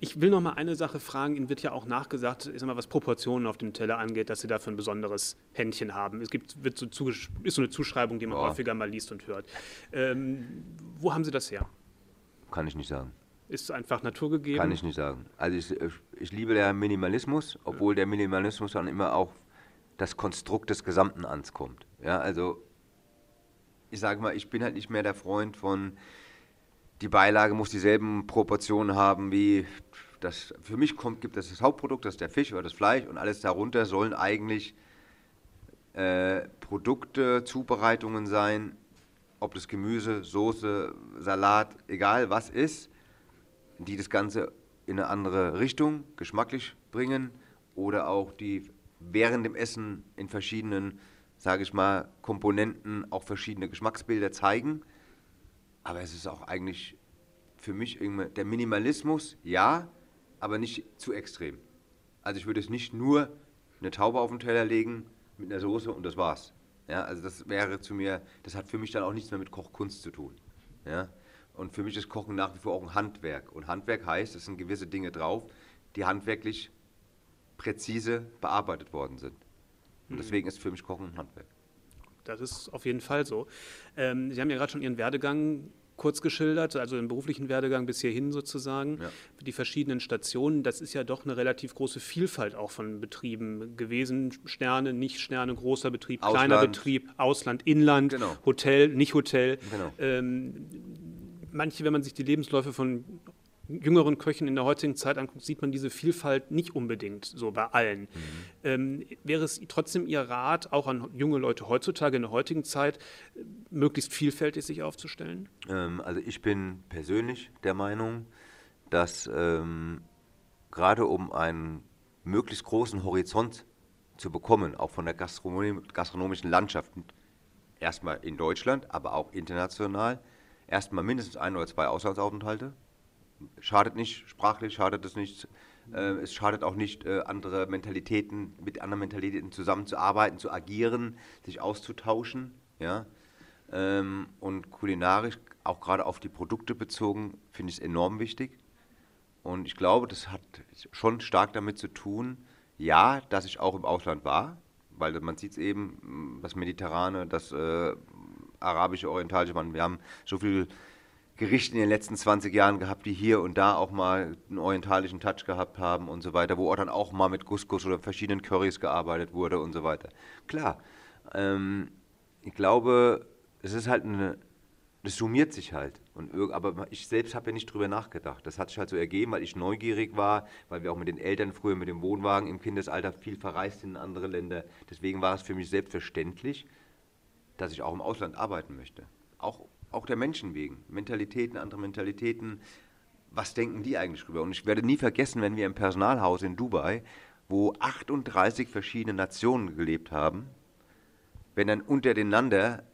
Ich will noch mal eine Sache fragen. Ihnen wird ja auch nachgesagt, ist mal, was Proportionen auf dem Teller angeht, dass Sie dafür ein besonderes Händchen haben. Es gibt, wird so ist so eine Zuschreibung, die man ja. häufiger mal liest und hört. Ähm, wo haben Sie das her? Kann ich nicht sagen. Ist einfach naturgegeben? Kann ich nicht sagen. Also ich, ich liebe der Minimalismus, obwohl der Minimalismus dann immer auch das Konstrukt des Gesamten ankommt. Ja, also ich sage mal, ich bin halt nicht mehr der Freund von die Beilage muss dieselben Proportionen haben wie das. Für mich kommt, gibt es das Hauptprodukt, das ist der Fisch oder das Fleisch und alles darunter sollen eigentlich äh, Produkte, Zubereitungen sein, ob das Gemüse, Soße, Salat, egal was ist, die das Ganze in eine andere Richtung geschmacklich bringen oder auch die während dem Essen in verschiedenen, sage ich mal, Komponenten auch verschiedene Geschmacksbilder zeigen. Aber es ist auch eigentlich für mich der Minimalismus, ja, aber nicht zu extrem. Also ich würde es nicht nur eine Taube auf den Teller legen mit einer Soße und das war's. Ja, also das wäre zu mir, das hat für mich dann auch nichts mehr mit Kochkunst zu tun. Ja, und für mich ist Kochen nach wie vor auch ein Handwerk. Und Handwerk heißt, es sind gewisse Dinge drauf, die handwerklich präzise bearbeitet worden sind. Und mhm. deswegen ist für mich Kochen ein Handwerk. Das ist auf jeden Fall so. Ähm, Sie haben ja gerade schon Ihren Werdegang kurz geschildert, also den beruflichen Werdegang bis hierhin sozusagen, ja. die verschiedenen Stationen. Das ist ja doch eine relativ große Vielfalt auch von Betrieben gewesen. Sterne, Nicht-Sterne, großer Betrieb, Ausland. kleiner Betrieb, Ausland, Inland, genau. Hotel, nicht Hotel. Genau. Ähm, manche, wenn man sich die Lebensläufe von jüngeren Köchen in der heutigen Zeit anguckt, sieht man diese Vielfalt nicht unbedingt so bei allen. Mhm. Ähm, wäre es trotzdem Ihr Rat, auch an junge Leute heutzutage in der heutigen Zeit, möglichst vielfältig sich aufzustellen? Ähm, also ich bin persönlich der Meinung, dass ähm, gerade um einen möglichst großen Horizont zu bekommen, auch von der Gastronomie, gastronomischen Landschaft, erstmal in Deutschland, aber auch international, erstmal mindestens ein oder zwei Auslandsaufenthalte schadet nicht, sprachlich schadet es nicht. Äh, es schadet auch nicht, äh, andere Mentalitäten, mit anderen Mentalitäten zusammenzuarbeiten, zu agieren, sich auszutauschen. Ja? Ähm, und kulinarisch, auch gerade auf die Produkte bezogen, finde ich es enorm wichtig. Und ich glaube, das hat schon stark damit zu tun, ja, dass ich auch im Ausland war, weil man sieht es eben, das Mediterrane, das äh, arabische, orientalische, man, wir haben so viel Gerichte in den letzten 20 Jahren gehabt, die hier und da auch mal einen orientalischen Touch gehabt haben und so weiter, wo auch dann auch mal mit Couscous oder verschiedenen Currys gearbeitet wurde und so weiter. Klar, ähm, ich glaube, es ist halt eine, das summiert sich halt. Und, aber ich selbst habe ja nicht drüber nachgedacht. Das hat sich halt so ergeben, weil ich neugierig war, weil wir auch mit den Eltern früher mit dem Wohnwagen im Kindesalter viel verreist in andere Länder. Deswegen war es für mich selbstverständlich, dass ich auch im Ausland arbeiten möchte. Auch auch der Menschen wegen. Mentalitäten, andere Mentalitäten. Was denken die eigentlich drüber? Und ich werde nie vergessen, wenn wir im Personalhaus in Dubai, wo 38 verschiedene Nationen gelebt haben, wenn dann untereinander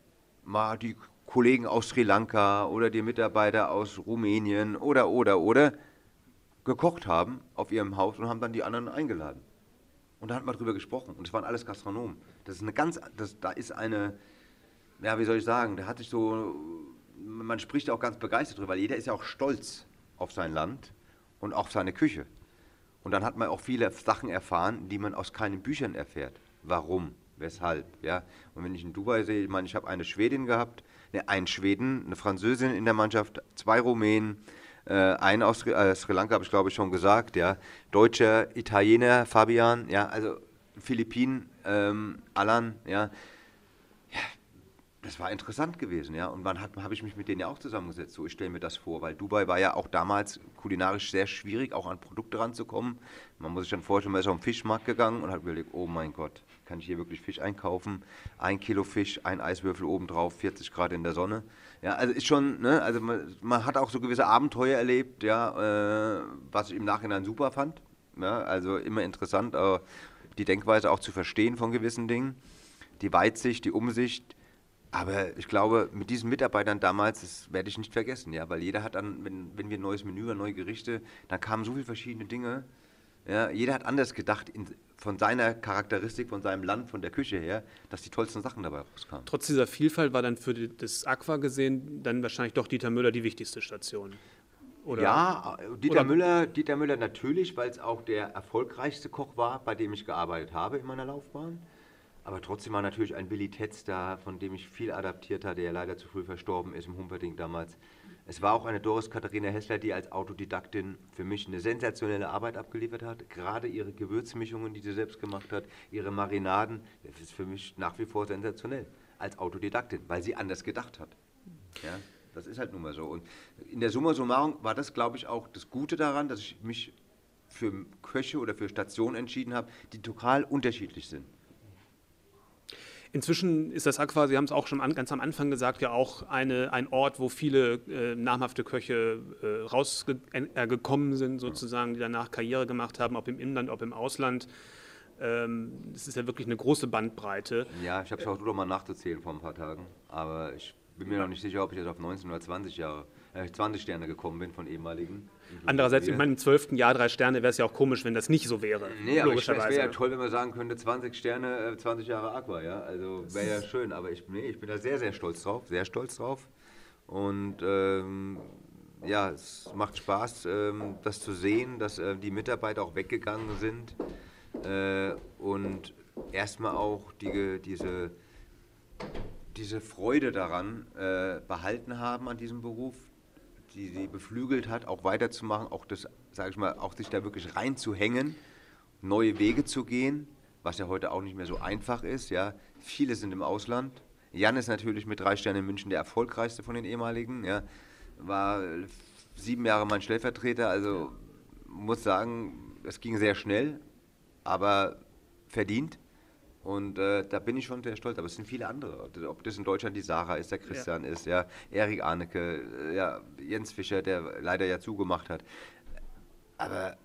mal die Kollegen aus Sri Lanka oder die Mitarbeiter aus Rumänien oder, oder, oder gekocht haben auf ihrem Haus und haben dann die anderen eingeladen. Und da hat man drüber gesprochen. Und es waren alles Gastronomen. Das ist eine ganz, das, da ist eine, ja, wie soll ich sagen, der hat sich so, man spricht auch ganz begeistert drüber, weil jeder ist ja auch stolz auf sein Land und auf seine Küche. Und dann hat man auch viele Sachen erfahren, die man aus keinen Büchern erfährt. Warum? Weshalb? Ja? Und wenn ich in Dubai sehe, ich meine, ich habe eine Schwedin gehabt, ne, einen Schweden, eine Französin in der Mannschaft, zwei Rumänen, äh, einen aus Sri, äh, Sri Lanka habe ich glaube ich schon gesagt, ja, Deutscher, Italiener, Fabian, ja, also Philippinen, ähm, Alan, ja, das war interessant gewesen, ja. Und wann habe ich mich mit denen ja auch zusammengesetzt? So, ich stelle mir das vor, weil Dubai war ja auch damals kulinarisch sehr schwierig, auch an Produkte ranzukommen. Man muss sich dann vorstellen, man ist auf den Fischmarkt gegangen und hat überlegt, oh mein Gott, kann ich hier wirklich Fisch einkaufen? Ein Kilo Fisch, ein Eiswürfel obendrauf, 40 Grad in der Sonne. Ja, also ist schon, ne, also man, man hat auch so gewisse Abenteuer erlebt, ja, äh, was ich im Nachhinein super fand. Ja, also immer interessant, äh, die Denkweise auch zu verstehen von gewissen Dingen. Die Weitsicht, die Umsicht, aber ich glaube, mit diesen Mitarbeitern damals, das werde ich nicht vergessen, ja, weil jeder hat dann, wenn, wenn wir ein neues Menü, neue Gerichte, dann kamen so viele verschiedene Dinge. Ja, jeder hat anders gedacht in, von seiner Charakteristik, von seinem Land, von der Küche her, dass die tollsten Sachen dabei rauskamen. Trotz dieser Vielfalt war dann für die, das Aqua gesehen dann wahrscheinlich doch Dieter Müller die wichtigste Station. Oder? Ja, Dieter, Oder? Müller, Dieter Müller natürlich, weil es auch der erfolgreichste Koch war, bei dem ich gearbeitet habe in meiner Laufbahn. Aber trotzdem war natürlich ein Willi Tetz da, von dem ich viel adaptiert hatte, der leider zu früh verstorben ist im Humperding damals. Es war auch eine Doris Katharina Hessler, die als Autodidaktin für mich eine sensationelle Arbeit abgeliefert hat. Gerade ihre Gewürzmischungen, die sie selbst gemacht hat, ihre Marinaden, das ist für mich nach wie vor sensationell als Autodidaktin, weil sie anders gedacht hat. Ja, das ist halt nun mal so. Und in der Summa summarum war das, glaube ich, auch das Gute daran, dass ich mich für Köche oder für Stationen entschieden habe, die total unterschiedlich sind. Inzwischen ist das Aqua, Sie haben es auch schon an, ganz am Anfang gesagt, ja auch eine, ein Ort, wo viele äh, namhafte Köche äh, rausgekommen äh, sind, sozusagen, die danach Karriere gemacht haben, ob im Inland, ob im Ausland. Ähm, das ist ja wirklich eine große Bandbreite. Ja, ich habe es auch nur mal nachzuzählen vor ein paar Tagen, aber ich bin mir noch nicht sicher, ob ich jetzt auf 19 oder 20 Jahre, äh, 20 Sterne gekommen bin von ehemaligen. Andererseits, in meinem zwölften Jahr drei Sterne wäre es ja auch komisch, wenn das nicht so wäre. Nee, aber es wäre ja toll, wenn man sagen könnte, 20 Sterne, 20 äh, Jahre Aqua, ja. Also wäre ja schön, aber ich, nee, ich bin da sehr, sehr stolz drauf, sehr stolz drauf. Und ähm, ja, es macht Spaß, ähm, das zu sehen, dass äh, die Mitarbeiter auch weggegangen sind äh, und erstmal auch die, diese, diese Freude daran äh, behalten haben an diesem Beruf, die sie beflügelt hat, auch weiterzumachen, auch das, sage ich mal, auch sich da wirklich reinzuhängen, neue Wege zu gehen, was ja heute auch nicht mehr so einfach ist. Ja, viele sind im Ausland. Jan ist natürlich mit drei Sternen in München der erfolgreichste von den ehemaligen. Ja, war sieben Jahre mein Stellvertreter, also muss sagen, es ging sehr schnell, aber verdient. Und äh, da bin ich schon sehr stolz. Aber es sind viele andere. Ob das in Deutschland die Sarah ist, der Christian ja. ist, ja, Erik Arnecke, äh, ja, Jens Fischer, der leider ja zugemacht hat. Aber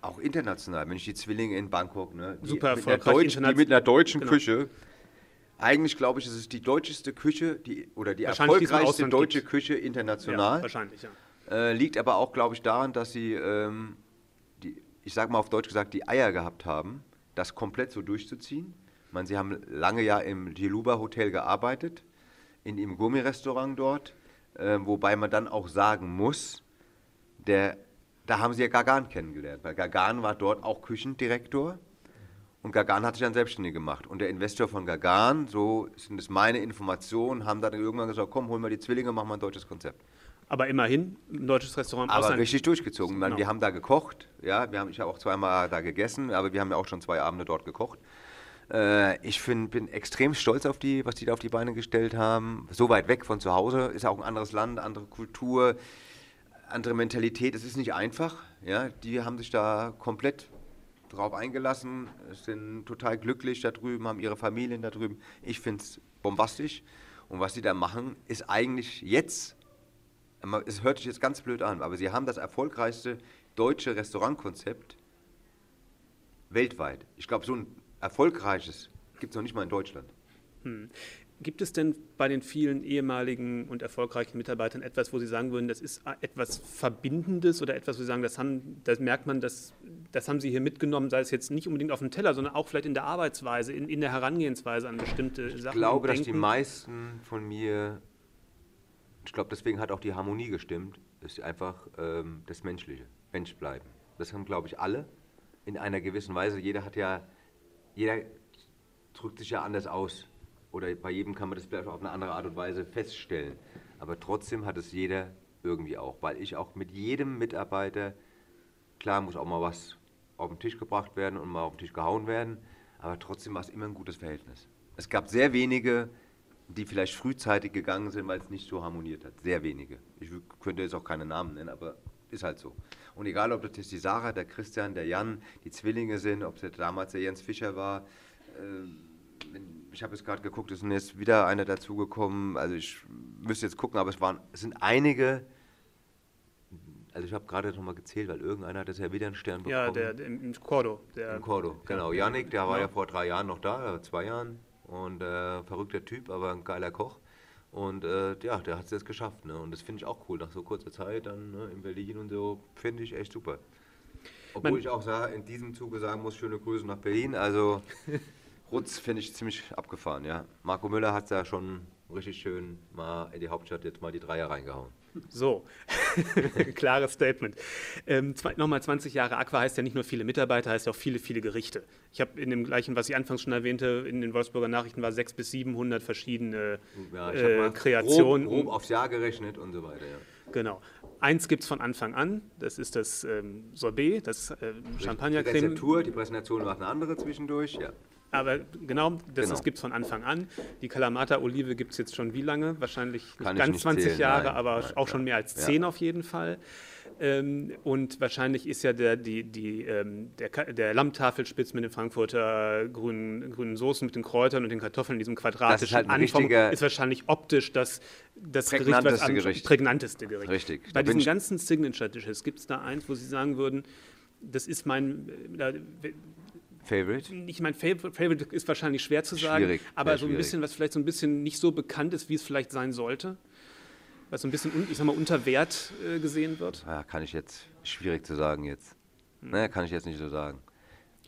auch international, wenn ich die Zwillinge in Bangkok, ne, die, Super mit, einer Deutsch, die mit einer deutschen genau. Küche, eigentlich glaube ich, ist es die deutscheste Küche, die, oder die erfolgreichste deutsche gibt. Küche international. Ja, wahrscheinlich, ja. Äh, liegt aber auch, glaube ich, daran, dass sie, ähm, die, ich sage mal auf Deutsch gesagt, die Eier gehabt haben, das komplett so durchzuziehen meine, Sie haben lange ja im Diluba Hotel gearbeitet, in Ihrem Gummirestaurant dort, äh, wobei man dann auch sagen muss, der, da haben Sie ja Gagan kennengelernt, weil Gagan war dort auch Küchendirektor und Gagan hat sich dann selbstständig gemacht. Und der Investor von Gagan, so sind es meine Informationen, haben dann irgendwann gesagt, komm, holen wir die Zwillinge, machen wir ein deutsches Konzept. Aber immerhin ein deutsches Restaurant. Aber Ausland. richtig durchgezogen. Genau. Wir haben da gekocht, ja, wir haben, ich habe auch zweimal da gegessen, aber wir haben ja auch schon zwei Abende dort gekocht. Äh, ich find, bin extrem stolz auf die, was die da auf die Beine gestellt haben. So weit weg von zu Hause, ist auch ein anderes Land, andere Kultur, andere Mentalität. Es ist nicht einfach. Ja? Die haben sich da komplett drauf eingelassen, sind total glücklich da drüben, haben ihre Familien da drüben. Ich finde es bombastisch. Und was sie da machen, ist eigentlich jetzt, es hört sich jetzt ganz blöd an, aber sie haben das erfolgreichste deutsche Restaurantkonzept weltweit. Ich glaube, so ein Erfolgreiches gibt es noch nicht mal in Deutschland. Hm. Gibt es denn bei den vielen ehemaligen und erfolgreichen Mitarbeitern etwas, wo Sie sagen würden, das ist etwas Verbindendes oder etwas, wo Sie sagen, das, haben, das merkt man, das, das haben Sie hier mitgenommen, sei es jetzt nicht unbedingt auf dem Teller, sondern auch vielleicht in der Arbeitsweise, in, in der Herangehensweise an bestimmte ich Sachen? Ich glaube, dass die meisten von mir, ich glaube, deswegen hat auch die Harmonie gestimmt, ist einfach ähm, das Menschliche, Mensch bleiben. Das haben, glaube ich, alle in einer gewissen Weise. Jeder hat ja jeder drückt sich ja anders aus. Oder bei jedem kann man das vielleicht auf eine andere Art und Weise feststellen. Aber trotzdem hat es jeder irgendwie auch. Weil ich auch mit jedem Mitarbeiter, klar muss auch mal was auf den Tisch gebracht werden und mal auf den Tisch gehauen werden, aber trotzdem war es immer ein gutes Verhältnis. Es gab sehr wenige, die vielleicht frühzeitig gegangen sind, weil es nicht so harmoniert hat. Sehr wenige. Ich könnte jetzt auch keine Namen nennen, aber ist halt so. Und egal, ob das die Sarah, der Christian, der Jan, die Zwillinge sind, ob es damals der Jens Fischer war, äh, ich habe jetzt gerade geguckt, es ist jetzt wieder einer dazugekommen. Also ich müsste jetzt gucken, aber es waren, es sind einige. Also ich habe gerade noch mal gezählt, weil irgendeiner hat das ja wieder einen Stern bekommen. Ja, der, der im Cordo. Der, Im Cordo, genau. Janik, der war ja vor drei Jahren noch da, zwei Jahren. Und äh, verrückter Typ, aber ein geiler Koch. Und äh, ja, der hat es jetzt geschafft. Ne? Und das finde ich auch cool, nach so kurzer Zeit dann ne, in Berlin und so, finde ich echt super. Obwohl Man ich auch sage, in diesem Zuge sagen muss, schöne Grüße nach Berlin. Also Rutz finde ich ziemlich abgefahren, ja. Marco Müller hat da schon richtig schön mal in die Hauptstadt jetzt mal die Dreier reingehauen. So, klares Statement. Ähm, Nochmal 20 Jahre Aqua heißt ja nicht nur viele Mitarbeiter, heißt ja auch viele, viele Gerichte. Ich habe in dem gleichen, was ich anfangs schon erwähnte, in den Wolfsburger Nachrichten war 600 bis 700 verschiedene ja, äh, Kreationen. Grob, grob aufs Jahr gerechnet und so weiter, ja. Genau. Eins gibt es von Anfang an, das ist das ähm, Sorbet, das äh, Champagnercreme. Die Rezeptur, die Präsentation macht eine andere zwischendurch, ja. Aber genau, das, genau. gibt es von Anfang an. Die Kalamata-Olive gibt es jetzt schon wie lange? Wahrscheinlich nicht ganz nicht 20 zählen, Jahre, nein, aber nein, auch schon mehr als 10 ja. auf jeden Fall. Ähm, und wahrscheinlich ist ja der, die, die, ähm, der, der Lammtafelspitz mit den Frankfurter grünen, grünen Soßen, mit den Kräutern und den Kartoffeln in diesem quadratischen ist halt Anform, ist wahrscheinlich optisch das, das Gericht, was Gericht. prägnanteste Gericht. Richtig. Bei diesen ganzen Signature-Dishes gibt es da eins, wo Sie sagen würden, das ist mein, Favorite? Ich meine, Favorite ist wahrscheinlich schwer zu sagen, schwierig, aber so ein bisschen, was vielleicht so ein bisschen nicht so bekannt ist, wie es vielleicht sein sollte. Was so ein bisschen, ich sag mal, unter Wert äh, gesehen wird. Ja, kann ich jetzt, schwierig zu sagen jetzt. Hm. Naja, kann ich jetzt nicht so sagen.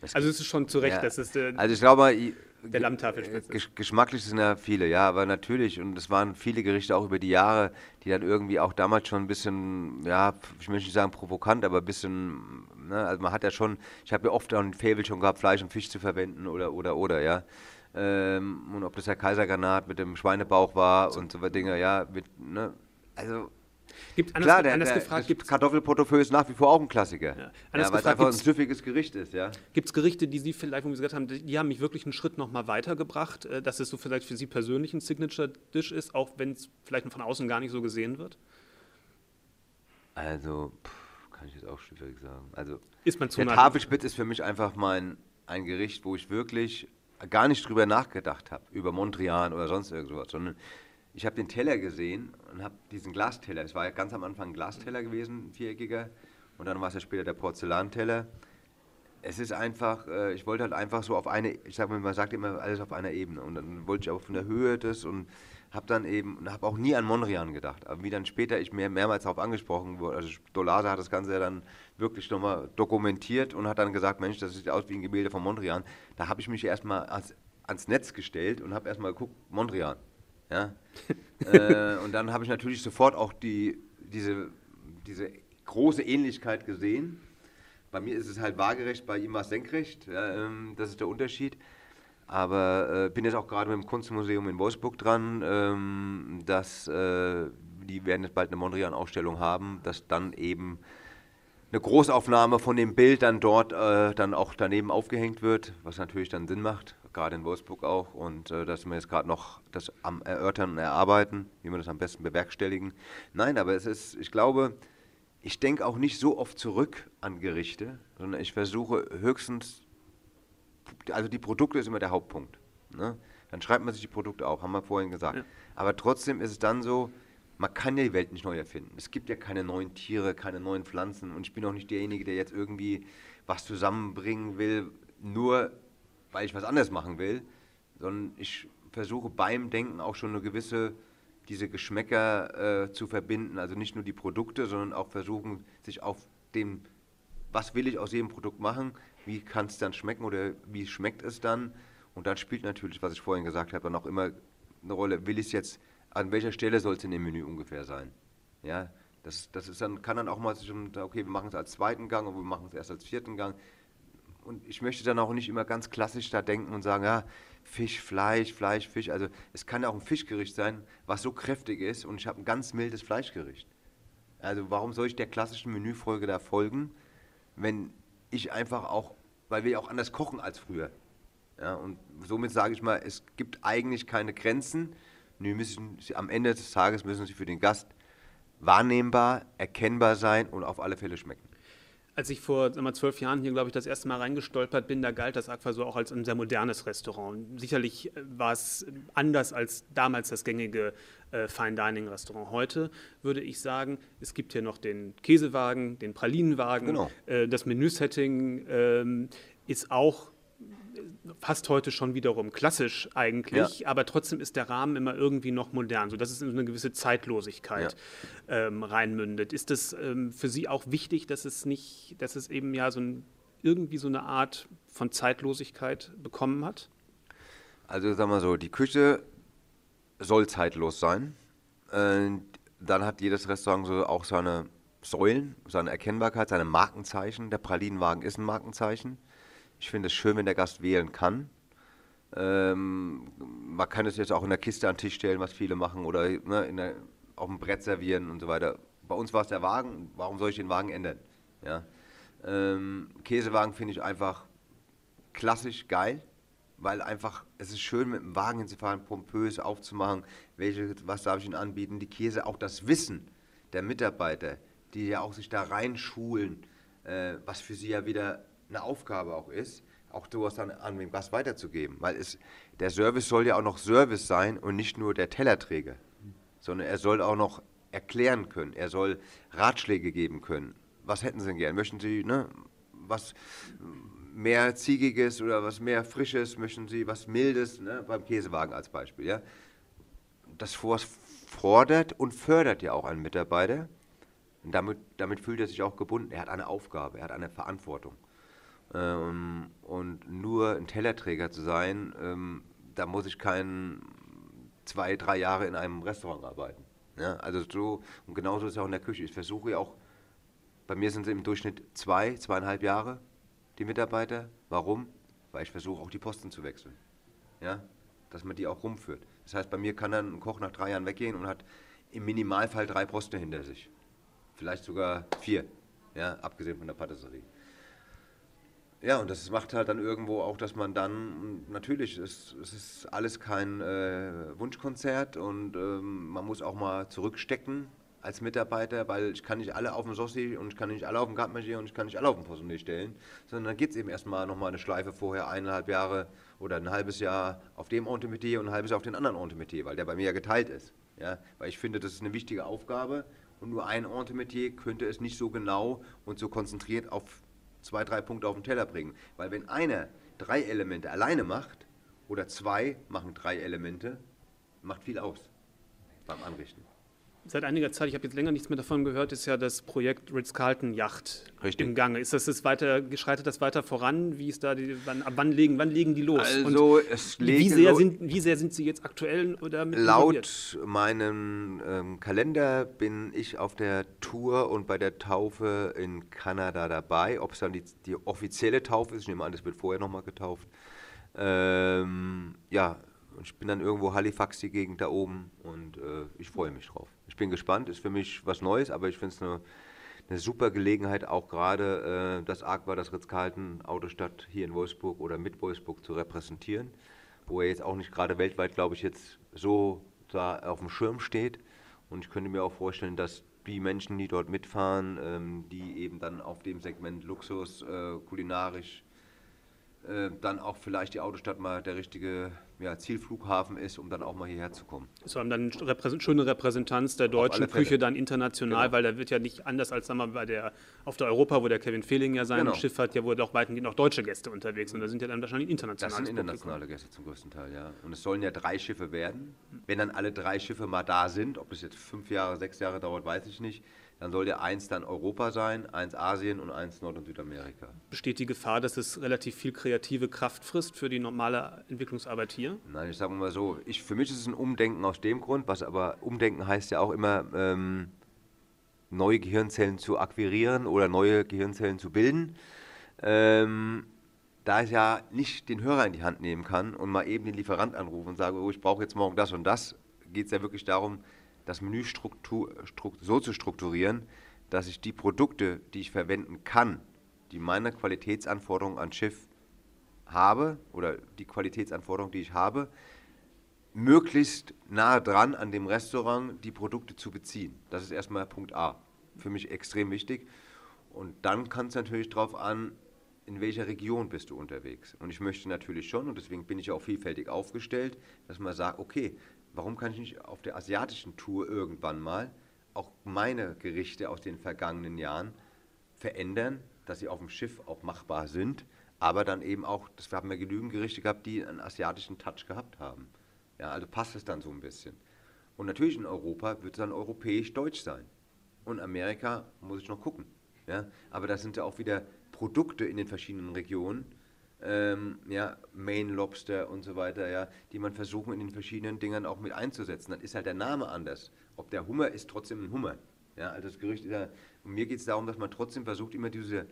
Es also es ist schon zu Recht, ja, dass es der, also ich glaube, der Lammtafelspitze Gesch Geschmacklich sind ja viele, ja, aber natürlich, und es waren viele Gerichte auch über die Jahre, die dann irgendwie auch damals schon ein bisschen, ja, ich möchte nicht sagen provokant, aber ein bisschen, ne, also man hat ja schon, ich habe ja oft auch ein Faible schon gehabt, Fleisch und Fisch zu verwenden oder, oder, oder, ja. Ähm, und ob das der Kaisergranat mit dem Schweinebauch war so. und so Dinge, ja, mit, ne, also Gibt anders, Klar, der, anders der, gefragt, gibt Kartoffelportefeuille ist nach wie vor auch ein Klassiker. Ja. Ja, weil es einfach ein süffiges Gericht ist. Ja. Gibt es Gerichte, die Sie vielleicht, wo Sie gesagt haben, die haben mich wirklich einen Schritt noch mal weitergebracht, äh, dass es so vielleicht für Sie persönlich ein Signature-Dish ist, auch wenn es vielleicht von außen gar nicht so gesehen wird? Also, pff, kann ich jetzt auch schwierig sagen. Also, ist man zu der Tafelspitz ist für mich einfach mein, ein Gericht, wo ich wirklich gar nicht drüber nachgedacht habe, über Mondrian oder sonst irgendwas, sondern ich habe den Teller gesehen und habe diesen Glasteller, es war ja ganz am Anfang ein Glasteller gewesen, ein viereckiger, und dann war es ja später der Porzellanteller. Es ist einfach, äh, ich wollte halt einfach so auf eine, ich sag mal, man sagt immer alles auf einer Ebene. Und dann wollte ich auch von der Höhe das und habe dann eben, habe auch nie an Mondrian gedacht. Aber wie dann später ich mehr, mehrmals darauf angesprochen wurde, also Dolase hat das Ganze ja dann wirklich nochmal dokumentiert und hat dann gesagt, Mensch, das sieht aus wie ein Gemälde von Mondrian. Da habe ich mich erstmal ans, ans Netz gestellt und habe erstmal geguckt, Mondrian. Ja? äh, und dann habe ich natürlich sofort auch die, diese, diese große Ähnlichkeit gesehen. Bei mir ist es halt waagerecht, bei ihm war es senkrecht. Ja, ähm, das ist der Unterschied. Aber äh, bin jetzt auch gerade mit dem Kunstmuseum in Wolfsburg dran, ähm, dass äh, die werden jetzt bald eine Mondrian-Ausstellung haben, dass dann eben eine Großaufnahme von dem Bild dann dort äh, dann auch daneben aufgehängt wird, was natürlich dann Sinn macht gerade in Wolfsburg auch. Und äh, dass wir jetzt gerade noch das am Erörtern und Erarbeiten, wie wir das am besten bewerkstelligen. Nein, aber es ist, ich glaube, ich denke auch nicht so oft zurück an Gerichte, sondern ich versuche höchstens, also die Produkte ist immer der Hauptpunkt. Ne? Dann schreibt man sich die Produkte auf, haben wir vorhin gesagt. Ja. Aber trotzdem ist es dann so, man kann ja die Welt nicht neu erfinden. Es gibt ja keine neuen Tiere, keine neuen Pflanzen und ich bin auch nicht derjenige, der jetzt irgendwie was zusammenbringen will, nur weil ich was anderes machen will, sondern ich versuche beim Denken auch schon eine gewisse, diese Geschmäcker äh, zu verbinden. Also nicht nur die Produkte, sondern auch versuchen, sich auf dem, was will ich aus jedem Produkt machen, wie kann es dann schmecken oder wie schmeckt es dann. Und dann spielt natürlich, was ich vorhin gesagt habe, dann auch immer eine Rolle, will ich es jetzt, an welcher Stelle soll es in dem Menü ungefähr sein. Ja, das, das ist dann, kann dann auch mal, okay, wir machen es als zweiten Gang und wir machen es erst als vierten Gang und ich möchte dann auch nicht immer ganz klassisch da denken und sagen, ja, Fisch, Fleisch, Fleisch, Fisch. Also es kann auch ein Fischgericht sein, was so kräftig ist und ich habe ein ganz mildes Fleischgericht. Also warum soll ich der klassischen Menüfolge da folgen, wenn ich einfach auch, weil wir ja auch anders kochen als früher. Ja, und somit sage ich mal, es gibt eigentlich keine Grenzen müssen, am Ende des Tages müssen sie für den Gast wahrnehmbar, erkennbar sein und auf alle Fälle schmecken. Als ich vor mal, zwölf Jahren hier, glaube ich, das erste Mal reingestolpert bin, da galt das Aqua so auch als ein sehr modernes Restaurant. Sicherlich äh, war es anders als damals das gängige äh, Fine Dining Restaurant. Heute würde ich sagen, es gibt hier noch den Käsewagen, den Pralinenwagen. Genau. Äh, das Menüsetting äh, ist auch fast heute schon wiederum klassisch eigentlich, ja. aber trotzdem ist der Rahmen immer irgendwie noch modern, sodass es in eine gewisse Zeitlosigkeit ja. ähm, reinmündet. Ist es ähm, für Sie auch wichtig, dass es nicht, dass es eben ja so ein, irgendwie so eine Art von Zeitlosigkeit bekommen hat? Also sagen wir so, die Küche soll zeitlos sein. Äh, dann hat jedes Restaurant so auch seine Säulen, seine Erkennbarkeit, seine Markenzeichen. Der Pralinenwagen ist ein Markenzeichen. Ich finde es schön, wenn der Gast wählen kann. Ähm, man kann es jetzt auch in der Kiste an den Tisch stellen, was viele machen, oder ne, der, auf dem Brett servieren und so weiter. Bei uns war es der Wagen. Warum soll ich den Wagen ändern? Ja. Ähm, Käsewagen finde ich einfach klassisch geil, weil einfach es ist schön, mit dem Wagen hinzufahren, pompös aufzumachen, welche, was darf ich Ihnen anbieten, die Käse, auch das Wissen der Mitarbeiter, die ja auch sich da reinschulen, äh, was für sie ja wieder eine Aufgabe auch ist, auch sowas dann an den Gast weiterzugeben. Weil es, der Service soll ja auch noch Service sein und nicht nur der Tellerträger, sondern er soll auch noch erklären können, er soll Ratschläge geben können. Was hätten Sie denn gern? Möchten Sie ne, was mehr Ziegiges oder was mehr Frisches? Möchten Sie was Mildes? Ne, beim Käsewagen als Beispiel. Ja? Das fordert und fördert ja auch einen Mitarbeiter. Und damit, damit fühlt er sich auch gebunden. Er hat eine Aufgabe, er hat eine Verantwortung. Ähm, und nur ein Tellerträger zu sein, ähm, da muss ich kein zwei, drei Jahre in einem Restaurant arbeiten. Ja, also so, und genauso ist es auch in der Küche. Ich versuche ja auch, bei mir sind sie im Durchschnitt zwei, zweieinhalb Jahre, die Mitarbeiter. Warum? Weil ich versuche auch die Posten zu wechseln. Ja, dass man die auch rumführt. Das heißt, bei mir kann dann ein Koch nach drei Jahren weggehen und hat im Minimalfall drei Posten hinter sich. Vielleicht sogar vier, ja, abgesehen von der Patisserie. Ja, und das macht halt dann irgendwo auch, dass man dann, natürlich, es, es ist alles kein äh, Wunschkonzert und ähm, man muss auch mal zurückstecken als Mitarbeiter, weil ich kann nicht alle auf dem Sossi und ich kann nicht alle auf dem Gartmagier und ich kann nicht alle auf dem Possonné stellen, sondern dann geht es eben erstmal nochmal eine Schleife vorher, eineinhalb Jahre oder ein halbes Jahr auf dem Entremetier und ein halbes Jahr auf den anderen Entremetier, weil der bei mir ja geteilt ist. Ja? Weil ich finde, das ist eine wichtige Aufgabe und nur ein Entremetier könnte es nicht so genau und so konzentriert auf zwei, drei Punkte auf den Teller bringen. Weil wenn einer drei Elemente alleine macht oder zwei machen drei Elemente, macht viel aus beim Anrichten seit einiger Zeit, ich habe jetzt länger nichts mehr davon gehört, ist ja das Projekt Ritz-Carlton Yacht Richtig. im Gange. Ist das, das weiter, schreitet das weiter voran? Wie ist da die, wann, ab wann legen, wann legen die los? Also es wie, sehr sind, wie sehr sind Sie jetzt aktuell oder mit Laut meinem ähm, Kalender bin ich auf der Tour und bei der Taufe in Kanada dabei. Ob es dann die, die offizielle Taufe ist, ich nehme an, das wird vorher nochmal getauft. Ähm, ja, ich bin dann irgendwo Halifax, die Gegend da oben und äh, ich freue mich drauf ich bin gespannt, ist für mich was Neues, aber ich finde es eine, eine, super Gelegenheit, auch gerade äh, das Aqua, das Ritz-Carlton Autostadt hier in Wolfsburg oder mit Wolfsburg zu repräsentieren, wo er jetzt auch nicht gerade weltweit, glaube ich, jetzt so da auf dem Schirm steht. Und ich könnte mir auch vorstellen, dass die Menschen, die dort mitfahren, ähm, die eben dann auf dem Segment Luxus, äh, kulinarisch, äh, dann auch vielleicht die Autostadt mal der richtige ja, Zielflughafen ist, um dann auch mal hierher zu kommen. So haben dann eine schöne Repräsentanz der deutschen Küche dann international, genau. weil da wird ja nicht anders als sagen wir, bei der, auf der Europa, wo der Kevin Fehling ja sein genau. Schiff hat, ja wo auch weitgehend auch deutsche Gäste unterwegs sind. Da sind ja dann wahrscheinlich internationale Das sind internationale Publikum. Gäste zum größten Teil, ja. Und es sollen ja drei Schiffe werden. Wenn dann alle drei Schiffe mal da sind, ob es jetzt fünf Jahre, sechs Jahre dauert, weiß ich nicht, dann soll der eins dann Europa sein, eins Asien und eins Nord- und Südamerika. Besteht die Gefahr, dass es relativ viel kreative Kraft frisst für die normale Entwicklungsarbeit hier? Nein, ich sage mal so, ich, für mich ist es ein Umdenken aus dem Grund, was aber Umdenken heißt ja auch immer, ähm, neue Gehirnzellen zu akquirieren oder neue Gehirnzellen zu bilden. Ähm, da ich ja nicht den Hörer in die Hand nehmen kann und mal eben den Lieferant anrufen und sage, oh, ich brauche jetzt morgen das und das, geht es ja wirklich darum, das Menü so zu strukturieren, dass ich die Produkte, die ich verwenden kann, die meine Qualitätsanforderungen an Schiff habe oder die Qualitätsanforderungen, die ich habe, möglichst nah dran an dem Restaurant die Produkte zu beziehen. Das ist erstmal Punkt A. Für mich extrem wichtig. Und dann kann es natürlich darauf an, in welcher Region bist du unterwegs. Und ich möchte natürlich schon, und deswegen bin ich auch vielfältig aufgestellt, dass man sagt, okay, warum kann ich nicht auf der asiatischen Tour irgendwann mal auch meine Gerichte aus den vergangenen Jahren verändern, dass sie auf dem Schiff auch machbar sind, aber dann eben auch, das haben wir genügend Gerichte gehabt, die einen asiatischen Touch gehabt haben. Ja, also passt es dann so ein bisschen. Und natürlich in Europa wird es dann europäisch-deutsch sein. Und Amerika muss ich noch gucken. Ja, aber da sind ja auch wieder Produkte in den verschiedenen Regionen, ähm, ja, Maine Lobster und so weiter, ja, die man versuchen in den verschiedenen Dingern auch mit einzusetzen. Dann ist halt der Name anders. Ob der Hummer ist trotzdem ein Hummer. Ja, also das Gerücht ist ja, und mir geht es darum, dass man trotzdem versucht, immer diese,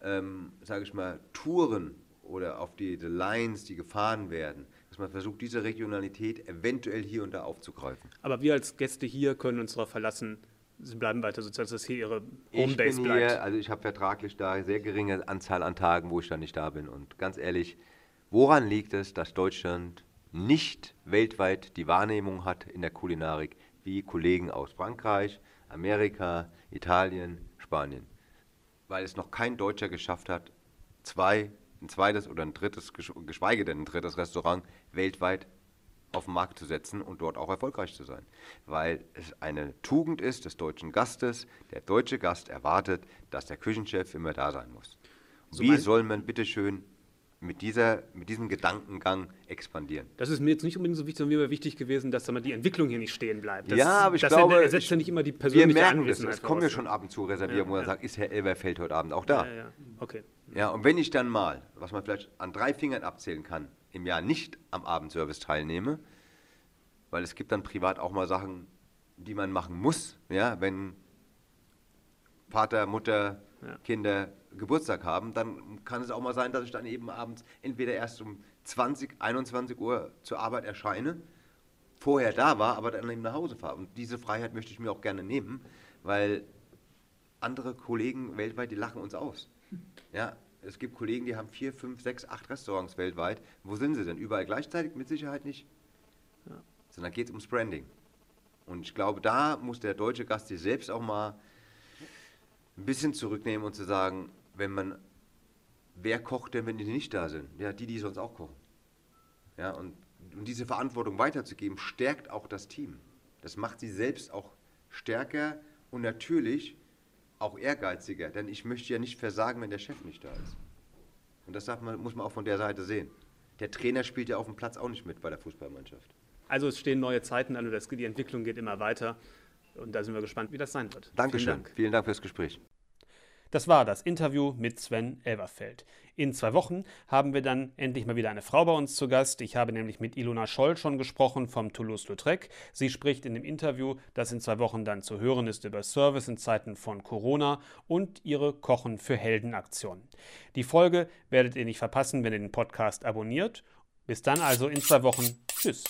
ähm, sage ich mal, Touren oder auf die, die Lines, die gefahren werden, dass man versucht, diese Regionalität eventuell hier und da aufzugreifen. Aber wir als Gäste hier können uns darauf verlassen, Sie bleiben weiter sozusagen, dass hier Ihre Homebase bleibt. Hier, also ich habe vertraglich da sehr geringe Anzahl an Tagen, wo ich dann nicht da bin. Und ganz ehrlich, woran liegt es, dass Deutschland nicht weltweit die Wahrnehmung hat in der Kulinarik wie Kollegen aus Frankreich, Amerika, Italien, Spanien? Weil es noch kein Deutscher geschafft hat, zwei, ein zweites oder ein drittes, geschweige denn ein drittes Restaurant weltweit auf den Markt zu setzen und dort auch erfolgreich zu sein. Weil es eine Tugend ist des deutschen Gastes. Der deutsche Gast erwartet, dass der Küchenchef immer da sein muss. So Wie soll man bitteschön mit, dieser, mit diesem Gedankengang expandieren. Das ist mir jetzt nicht unbedingt so wichtig, sondern mir war wichtig gewesen, dass die Entwicklung hier nicht stehen bleibt. Das, ja, aber ich glaube, er ersetzt ja nicht immer die persönliche wir merken Es, es kommen ja schon ab und zu Reservierungen, ja, wo man ja. sagt, ist Herr Elberfeld heute Abend auch da? Ja, ja, okay. Ja, und wenn ich dann mal, was man vielleicht an drei Fingern abzählen kann, im Jahr nicht am Abendservice teilnehme, weil es gibt dann privat auch mal Sachen, die man machen muss, ja, wenn Vater, Mutter, ja. Kinder Geburtstag haben, dann kann es auch mal sein, dass ich dann eben abends entweder erst um 20, 21 Uhr zur Arbeit erscheine, vorher da war, aber dann eben nach Hause fahre. Und diese Freiheit möchte ich mir auch gerne nehmen, weil andere Kollegen weltweit, die lachen uns aus. Ja, es gibt Kollegen, die haben vier, fünf, sechs, acht Restaurants weltweit. Wo sind sie denn? Überall gleichzeitig? Mit Sicherheit nicht. Ja sondern geht es ums Branding. Und ich glaube, da muss der deutsche Gast sich selbst auch mal ein bisschen zurücknehmen und zu sagen, wenn man, wer kocht denn, wenn die nicht da sind? Ja, die, die sonst auch kochen. Ja, und, und diese Verantwortung weiterzugeben, stärkt auch das Team. Das macht sie selbst auch stärker und natürlich auch ehrgeiziger, denn ich möchte ja nicht versagen, wenn der Chef nicht da ist. Und das man, muss man auch von der Seite sehen. Der Trainer spielt ja auf dem Platz auch nicht mit bei der Fußballmannschaft. Also es stehen neue Zeiten an und die Entwicklung geht immer weiter. Und da sind wir gespannt, wie das sein wird. Dankeschön. Vielen Dank, Vielen Dank fürs Gespräch. Das war das Interview mit Sven Elverfeld. In zwei Wochen haben wir dann endlich mal wieder eine Frau bei uns zu Gast. Ich habe nämlich mit Ilona Scholl schon gesprochen vom Toulouse-Lautrec. Sie spricht in dem Interview, das in zwei Wochen dann zu hören ist, über Service in Zeiten von Corona und ihre Kochen für Heldenaktion. Die Folge werdet ihr nicht verpassen, wenn ihr den Podcast abonniert. Bis dann also in zwei Wochen. Tschüss.